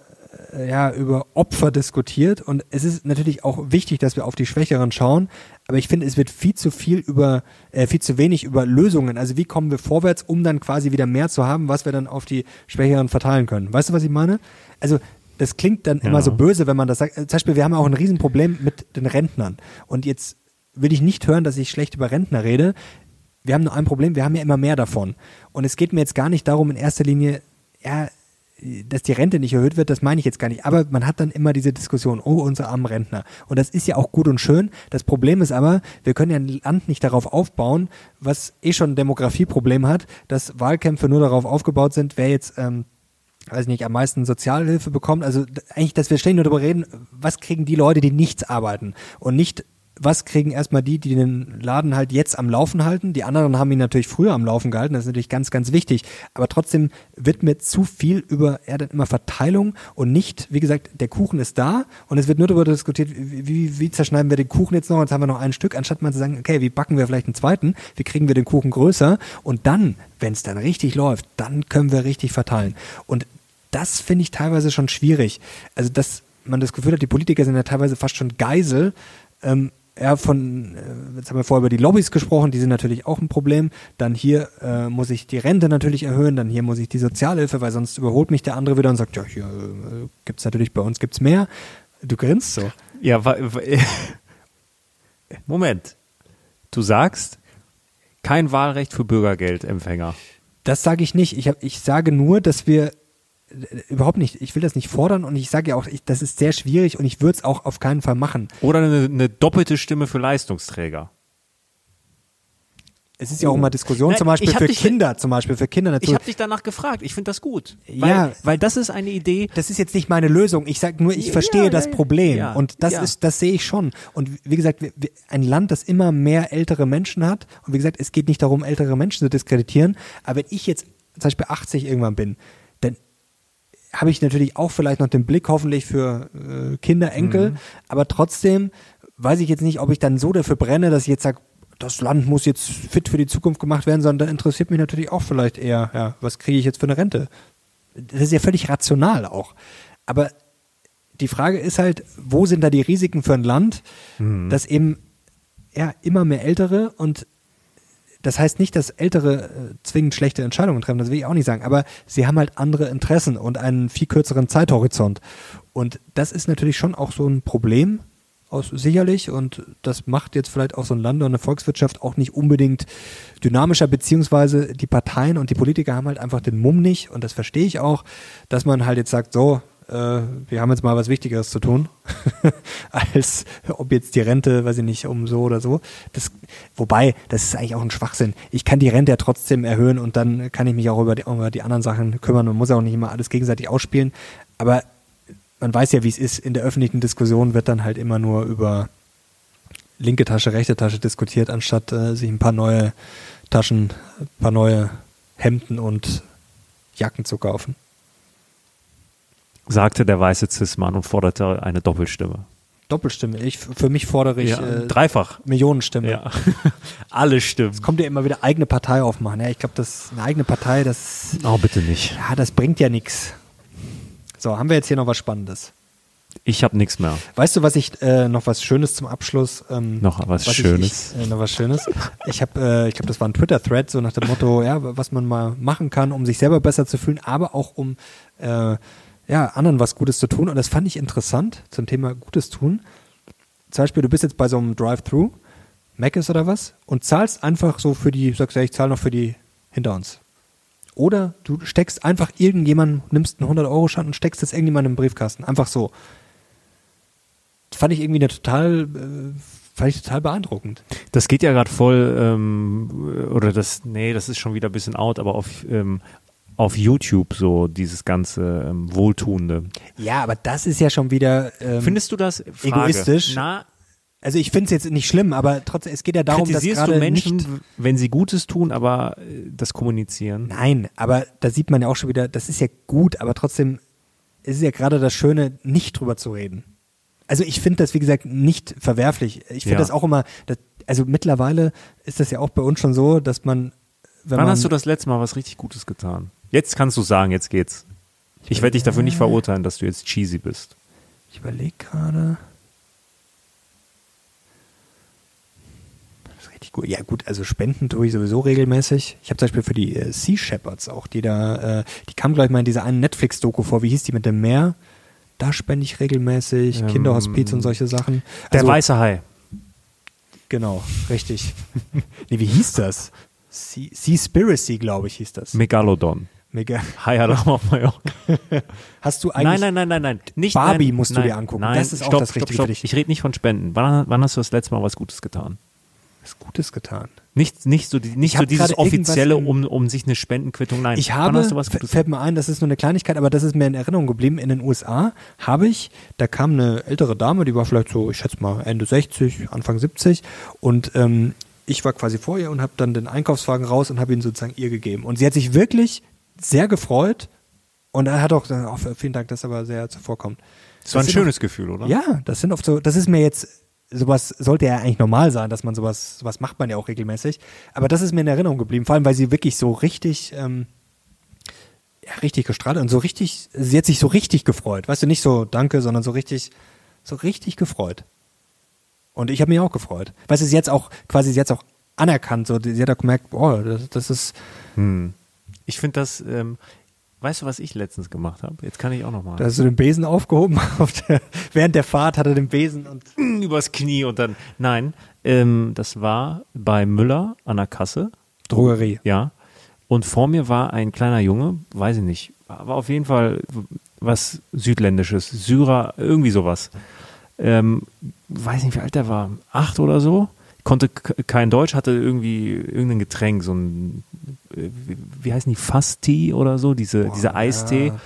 äh, ja, über Opfer diskutiert. Und es ist natürlich auch wichtig, dass wir auf die Schwächeren schauen, aber ich finde, es wird viel zu viel über, äh, viel zu wenig über Lösungen. Also wie kommen wir vorwärts, um dann quasi wieder mehr zu haben, was wir dann auf die Schwächeren verteilen können. Weißt du, was ich meine? Also das klingt dann Ja. immer so böse, wenn man das sagt. Äh, Zum Beispiel, wir haben auch ein Riesenproblem mit den Rentnern. Und jetzt will ich nicht hören, dass ich schlecht über Rentner rede. Wir haben nur ein Problem, wir haben ja immer mehr davon. Und es geht mir jetzt gar nicht darum, in erster Linie, ja, dass die Rente nicht erhöht wird, das meine ich jetzt gar nicht. Aber man hat dann immer diese Diskussion, oh, unsere armen Rentner. Und das ist ja auch gut und schön. Das Problem ist aber, wir können ja ein Land nicht darauf aufbauen, was eh schon ein Demografieproblem hat, dass Wahlkämpfe nur darauf aufgebaut sind, wer jetzt ähm, weiß nicht, am meisten Sozialhilfe bekommt. Also eigentlich, dass wir ständig nur darüber reden, was kriegen die Leute, die nichts arbeiten und nicht was kriegen erstmal die, die den Laden halt jetzt am Laufen halten. Die anderen haben ihn natürlich früher am Laufen gehalten. Das ist natürlich ganz, ganz wichtig. Aber trotzdem wird mir zu viel über ja, dann immer Verteilung und nicht, wie gesagt, der Kuchen ist da und es wird nur darüber diskutiert, wie, wie, wie zerschneiden wir den Kuchen jetzt noch? Jetzt haben wir noch ein Stück, anstatt mal zu sagen, okay, wie backen wir vielleicht einen zweiten? Wie kriegen wir den Kuchen größer? Und dann, wenn es dann richtig läuft, dann können wir richtig verteilen. Und das finde ich teilweise schon schwierig. Also, dass man das Gefühl hat, die Politiker sind ja teilweise fast schon Geisel. Ähm, ja, von, äh, jetzt haben wir vorher über die Lobbys gesprochen, die sind natürlich auch ein Problem. Dann hier äh, muss ich die Rente natürlich erhöhen, dann hier muss ich die Sozialhilfe, weil sonst überholt mich der andere wieder und sagt, ja, hier äh, gibt's natürlich bei uns gibt's mehr. Du grinst so. Ja, Moment. Du sagst, kein Wahlrecht für Bürgergeldempfänger. Das sage ich nicht. Ich, hab, ich sage nur, dass wir überhaupt nicht, ich will das nicht fordern und ich sage ja auch, ich, das ist sehr schwierig und ich würde es auch auf keinen Fall machen. Oder eine, eine doppelte Stimme für Leistungsträger. Es ist ja auch immer Diskussion, Nein, zum Beispiel ich für dich- Kinder, zum Beispiel für Kinder Ich natürlich. habe dich danach gefragt. Ich finde das gut. Weil, Ja. weil das ist eine Idee. Das ist jetzt nicht meine Lösung. Ich sage nur, ich verstehe ja, das. Problem Ja, und das ja. ist, das sehe ich schon. Und wie gesagt, ein Land, das immer mehr ältere Menschen hat. Und wie gesagt, es geht nicht darum, ältere Menschen zu diskreditieren. Aber wenn ich jetzt zum Beispiel 80 irgendwann bin, habe ich natürlich auch vielleicht noch den Blick hoffentlich für äh, Kinder, Enkel. Mhm. Aber trotzdem weiß ich jetzt nicht, ob ich dann so dafür brenne, dass ich jetzt sage, das Land muss jetzt fit für die Zukunft gemacht werden, sondern da interessiert mich natürlich auch vielleicht eher, ja, was kriege ich jetzt für eine Rente? Das ist ja völlig rational auch. Aber die Frage ist halt, wo sind da die Risiken für ein Land, das eben ja, immer mehr Ältere und das heißt nicht, dass Ältere äh, zwingend schlechte Entscheidungen treffen, das will ich auch nicht sagen, aber sie haben halt andere Interessen und einen viel kürzeren Zeithorizont. Und das ist natürlich schon auch so ein Problem, aus, sicherlich, und das macht jetzt vielleicht auch so ein Land und eine Volkswirtschaft auch nicht unbedingt dynamischer, beziehungsweise die Parteien und die Politiker haben halt einfach den Mumm nicht, und das verstehe ich auch, dass man halt jetzt sagt, so, wir haben jetzt mal was Wichtigeres zu tun, als ob jetzt die Rente, weiß ich nicht, um so oder so. Das, wobei, das ist eigentlich auch ein Schwachsinn. Ich kann die Rente ja trotzdem erhöhen und dann kann ich mich auch über die, über die anderen Sachen kümmern. Man muss auch nicht immer alles gegenseitig ausspielen. Aber man weiß ja, wie es ist. In der öffentlichen Diskussion wird dann halt immer nur über linke Tasche, rechte Tasche diskutiert, anstatt äh, sich ein paar neue Taschen, ein paar neue Hemden und Jacken zu kaufen. Sagte der weiße Cis-Mann und forderte eine Doppelstimme. Doppelstimme. Ich, für mich fordere ich Ja, äh, dreifach. Millionenstimme. Ja. Alle Stimmen. Es kommt ja immer wieder eigene Partei aufmachen. Ja, ich glaube, das eine eigene Partei, das, Oh, bitte nicht. ja, das bringt ja nichts. So, haben wir jetzt hier noch was Spannendes. Ich habe nichts mehr. Weißt du, was ich äh, noch was Schönes zum Abschluss? Ähm, Noch was ich- Schönes. Ich, äh, noch was Schönes. Ich habe, äh, ich glaube, das war ein Twitter-Thread so nach dem Motto, ja, was man mal machen kann, um sich selber besser zu fühlen, aber auch um äh, ja anderen was Gutes zu tun. Und das fand ich interessant zum Thema Gutes tun. Zum Beispiel, du bist jetzt bei so einem Drive-Thru, Mc's oder was, und zahlst einfach so für die, sagst ja, ich zahle noch für die hinter uns. Oder du steckst einfach irgendjemanden, nimmst einen 100-Euro-Schein und steckst das irgendjemandem im Briefkasten. Einfach so. Fand ich irgendwie eine total, äh, fand ich total beeindruckend. Das geht ja gerade voll, ähm, oder das, nee, das ist schon wieder ein bisschen out, aber auf, ähm, auf YouTube so dieses ganze ähm, Wohltuende. Ja, aber das ist ja schon wieder. Ähm, Findest du das Frage, egoistisch? Na, also ich finde es jetzt nicht schlimm, aber trotzdem, es geht ja darum, dass gerade du Menschen, nicht. wenn sie Gutes tun, aber äh, das kommunizieren? Nein, aber da sieht man ja auch schon wieder, das ist ja gut, aber trotzdem ist ja gerade das Schöne, nicht drüber zu reden. Also ich finde das, wie gesagt, nicht verwerflich. Ich finde Ja. das auch immer, das, also mittlerweile ist das ja auch bei uns schon so, dass man, wenn Wann man, hast du das letzte Mal was richtig Gutes getan? Jetzt kannst du sagen, jetzt geht's. Ich werde dich dafür nicht verurteilen, dass du jetzt cheesy bist. Ich überlege gerade. Das ist richtig gut. Ja, gut, also Spenden tue ich sowieso regelmäßig. Ich habe zum Beispiel für die äh, Sea Shepherds auch, die da, äh, die kam, glaube ich, mal in dieser einen Netflix-Doku vor. Wie hieß die mit dem Meer? Da spende ich regelmäßig, Ähm, Kinderhospiz und solche Sachen. Der Also, weiße Hai. Genau, richtig. nee, wie hieß das? Sea- Seaspiracy, glaube ich, hieß das. Megalodon. Mega. Alarm auf Mallorca. Hast du eigentlich Nein, nein, nein, nein, nein. Nicht, Barbie nein, musst du nein, dir angucken. Nein, Das ist auch stopp, das stopp, Richtige stopp. für dich. Ich rede nicht von Spenden. Wann, wann hast du das letzte Mal was Gutes getan? was Gutes getan? Nicht, nicht so, die- nicht Ich so dieses offizielle, um, um sich eine Spendenquittung. Nein, Ich wann habe, hast du was Gutes fällt mir ein, das ist nur eine Kleinigkeit, aber das ist mir in Erinnerung geblieben. In den USA habe ich, da kam eine ältere Dame, die war vielleicht so, ich schätze mal Ende 60, Anfang 70 und ähm, ich war quasi vor ihr und habe dann den Einkaufswagen raus und habe ihn sozusagen ihr gegeben. Und sie hat sich wirklich sehr gefreut und er hat auch gesagt, oh, vielen Dank, das aber sehr zuvorkommt. Das war ein schönes Gefühl, oder? Oft, ja, das sind oft so, das ist mir jetzt, sowas sollte ja eigentlich normal sein, dass man sowas, sowas macht man ja auch regelmäßig. Aber das ist mir in Erinnerung geblieben, vor allem, weil sie wirklich so richtig, ähm, ja, richtig gestrahlt und so richtig, sie hat sich so richtig gefreut. Weißt du, nicht so danke, sondern so richtig, so richtig gefreut. Und ich habe mich auch gefreut. Weißt du, sie jetzt auch, quasi, sie hat auch anerkannt, so, sie hat auch gemerkt, boah, das, das ist, Hm. Ich finde das, ähm, weißt du, was ich letztens gemacht habe? Jetzt kann ich auch noch mal. da hast du den Besen aufgehoben, auf der, während der Fahrt hat er den Besen und übers Knie und dann. Nein, ähm, das war bei Müller an der Kasse. Drogerie. Ja. Und vor mir war ein kleiner Junge, weiß ich nicht, aber auf jeden Fall was Südländisches, Syrer, irgendwie sowas. Ähm, weiß nicht, wie alt der war, acht oder so. Konnte kein Deutsch, hatte irgendwie irgendein Getränk, so ein, äh, wie- heißen die, Fasti oder so, diese, Boah, dieser Eistee. ja,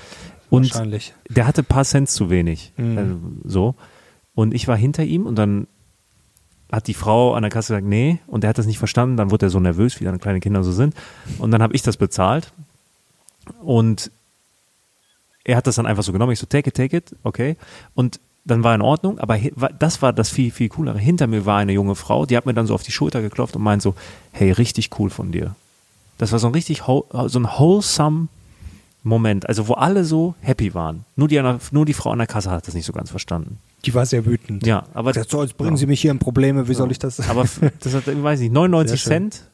Und wahrscheinlich. der hatte ein paar Cent zu wenig. Mhm. Also, so. Und ich war hinter ihm und dann hat die Frau an der Kasse gesagt, nee, und er hat das nicht verstanden, dann wurde er so nervös, wie dann kleine Kinder so sind. Und dann habe ich das bezahlt. Und er hat das dann einfach so genommen. Ich so, take it, take it, okay. Und dann war in Ordnung, aber das war das viel, viel coolere. Hinter mir war eine junge Frau, die hat mir dann so auf die Schulter geklopft und meint so, hey, richtig cool von dir. Das war so ein richtig, so ein wholesome Moment, also wo alle so happy waren. Nur die, nur die Frau an der Kasse hat das nicht so ganz verstanden. Die war sehr wütend. Ja, aber Gesagt, so, jetzt bringen Sie mich hier in Probleme, wie soll ich das? aber das hat, ich weiß nicht, 99 Sehr schön. Cent,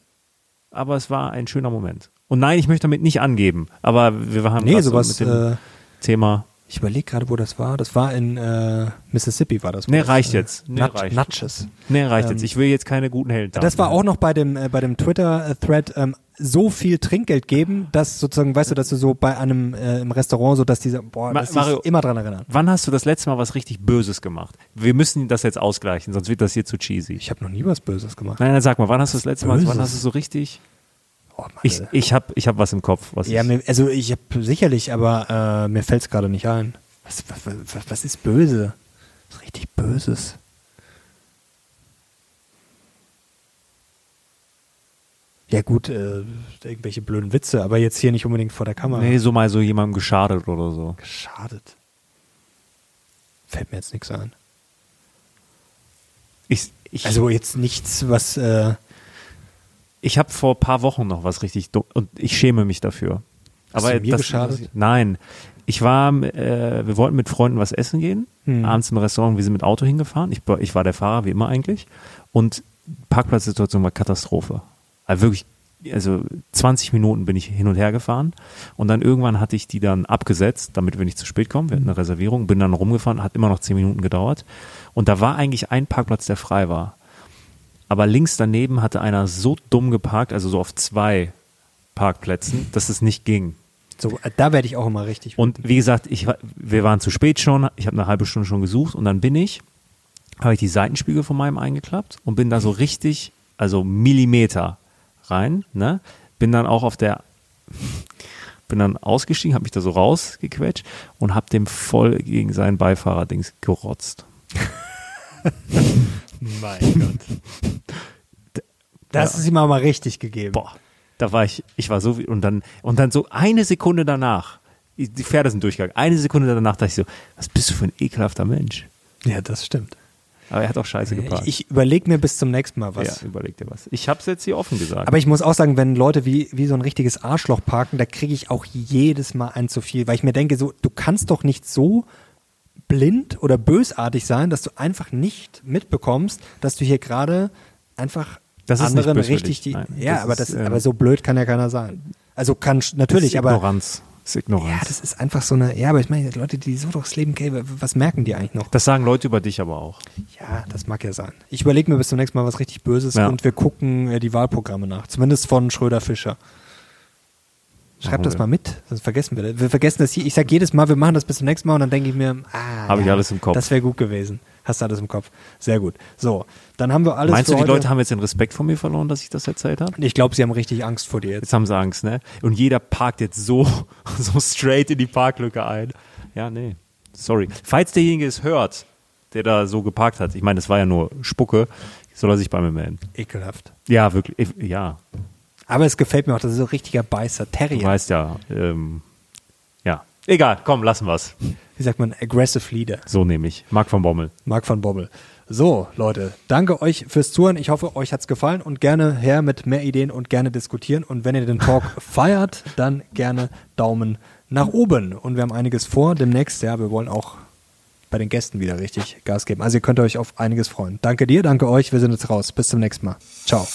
aber es war ein schöner Moment. Und nein, ich möchte damit nicht angeben, aber wir haben nee, grad so sowas, mit dem äh, Thema Ich überlege gerade, wo das war. Das war in äh, Mississippi, war das. Nee, das, reicht äh, jetzt. Nee, Nut- reicht. Nutches. Nee, reicht Ähm, jetzt. Ich will jetzt keine guten Helden. Das war auch noch bei dem, äh, bei dem Twitter-Thread ähm, so viel Trinkgeld geben, dass sozusagen, weißt du, dass du so bei einem äh, im Restaurant so, dass diese, boah, Ma- dass Mario- immer dran erinnern. Wann hast du das letzte Mal was richtig Böses gemacht? Wir müssen das jetzt ausgleichen, sonst wird das hier zu cheesy. Ich habe noch nie was Böses gemacht. Nein, nein, sag mal, wann hast du das letzte Mal, wann Böses? hast du so richtig? Oh, Mann, Ich, ich habe ich hab was im Kopf. Was ja, mir, also ich habe sicherlich, aber äh, mir fällt es gerade nicht ein. Was, was, was, was ist böse? Was ist richtig Böses? Ja gut, äh, irgendwelche blöden Witze, aber jetzt hier nicht unbedingt vor der Kamera. nee, so mal so jemandem geschadet oder so. Geschadet. Fällt mir jetzt nichts ein. Ich, ich, Also jetzt nichts, was äh, ich habe vor ein paar Wochen noch was richtig dumm und ich schäme mich dafür. Hast Aber du mir das, geschadet? Nein. Ich war, äh, wir wollten mit Freunden was essen gehen, Hm. abends im Restaurant, wir sind mit Auto hingefahren. Ich, war- ich war der Fahrer, wie immer eigentlich. Und Parkplatzsituation war Katastrophe. Also wirklich, also 20 Minuten bin ich hin und her gefahren und dann irgendwann hatte ich die dann abgesetzt, damit wir nicht zu spät kommen. Wir hatten eine Reservierung, bin dann rumgefahren, hat immer noch 10 Minuten gedauert. Und da war eigentlich ein Parkplatz, der frei war. Aber links daneben hatte einer so dumm geparkt, also so auf zwei Parkplätzen, dass es nicht ging. so, äh, da werde ich auch immer richtig. Und wie gesagt, ich, wir waren zu spät schon, ich habe eine halbe Stunde schon gesucht und dann bin ich, habe ich die Seitenspiegel von meinem eingeklappt und bin da so richtig, also Millimeter rein, ne? Bin dann auch auf der, bin dann ausgestiegen, habe mich da so rausgequetscht und habe dem voll gegen seinen Beifahrer-Dings gerotzt. mein Gott. Das Ja. ist ihm aber mal richtig gegeben. Boah, da war ich, ich war so wie, und dann, und dann so eine Sekunde danach, die Pferde sind durchgegangen, eine Sekunde danach dachte ich so, was bist du für ein ekelhafter Mensch? Ja, das stimmt. Aber er hat auch scheiße geparkt. Ich, ich überlege mir bis zum nächsten Mal was. Ja, überleg dir was. Ich hab's jetzt hier offen gesagt. Aber ich muss auch sagen, wenn Leute wie, wie so ein richtiges Arschloch parken, da kriege ich auch jedes Mal ein zu viel, weil ich mir denke, so, du kannst doch nicht so blind oder bösartig sein, dass du einfach nicht mitbekommst, dass du hier gerade einfach Das anderen richtig die. Nein, ja, das aber ist, das, ähm, aber so blöd kann ja keiner sein. Also kann natürlich, ist aber Ignoranz. Das ist Ignoranz. ja, das ist einfach so eine. Ja, aber ich meine, Leute, die so durchs Leben gehen, was merken die eigentlich noch? das sagen Leute über dich aber auch. Ja, das mag ja sein. Ich überlege mir bis zum nächsten Mal was richtig Böses Ja. und wir gucken äh, die Wahlprogramme nach. Zumindest von Schröder-Fischer. Schreibt das mal mit, sonst vergessen wir das. Wir vergessen das hier. Ich sage jedes Mal, wir machen das bis zum nächsten Mal und dann denke ich mir, ah, Habe ich alles im Kopf. Das wäre gut gewesen. Hast du alles im Kopf. Sehr gut. So, dann haben wir alles Meinst du, die heute. Leute haben jetzt den Respekt vor mir verloren, dass ich das erzählt habe? ich glaube, sie haben richtig Angst vor dir jetzt. Jetzt haben sie Angst, ne? Und jeder parkt jetzt so, so straight in die Parklücke ein. Ja, nee. Sorry. Falls derjenige es hört, der da so geparkt hat, ich meine, das war ja nur Spucke, soll er sich bei mir melden. Ekelhaft. Ja, wirklich. Ich- Ja, Aber es gefällt mir auch, das ist so ein richtiger Beißer. du Terrier. weißt ja. Ähm, ja. Egal, komm, lassen wir's. Wie sagt man? Aggressive Leader. So nehme ich. Marc von Bommel. Marc van Bommel. So, Leute, danke euch fürs Zuhören. Ich hoffe, euch hat's gefallen und gerne her mit mehr Ideen und gerne diskutieren. Und wenn ihr den Talk feiert, dann gerne Daumen nach oben. Und wir haben einiges vor demnächst. Ja, wir wollen auch bei den Gästen wieder richtig Gas geben. Also ihr könnt euch auf einiges freuen. Danke dir, danke euch. Wir sind jetzt raus. Bis zum nächsten Mal. Ciao.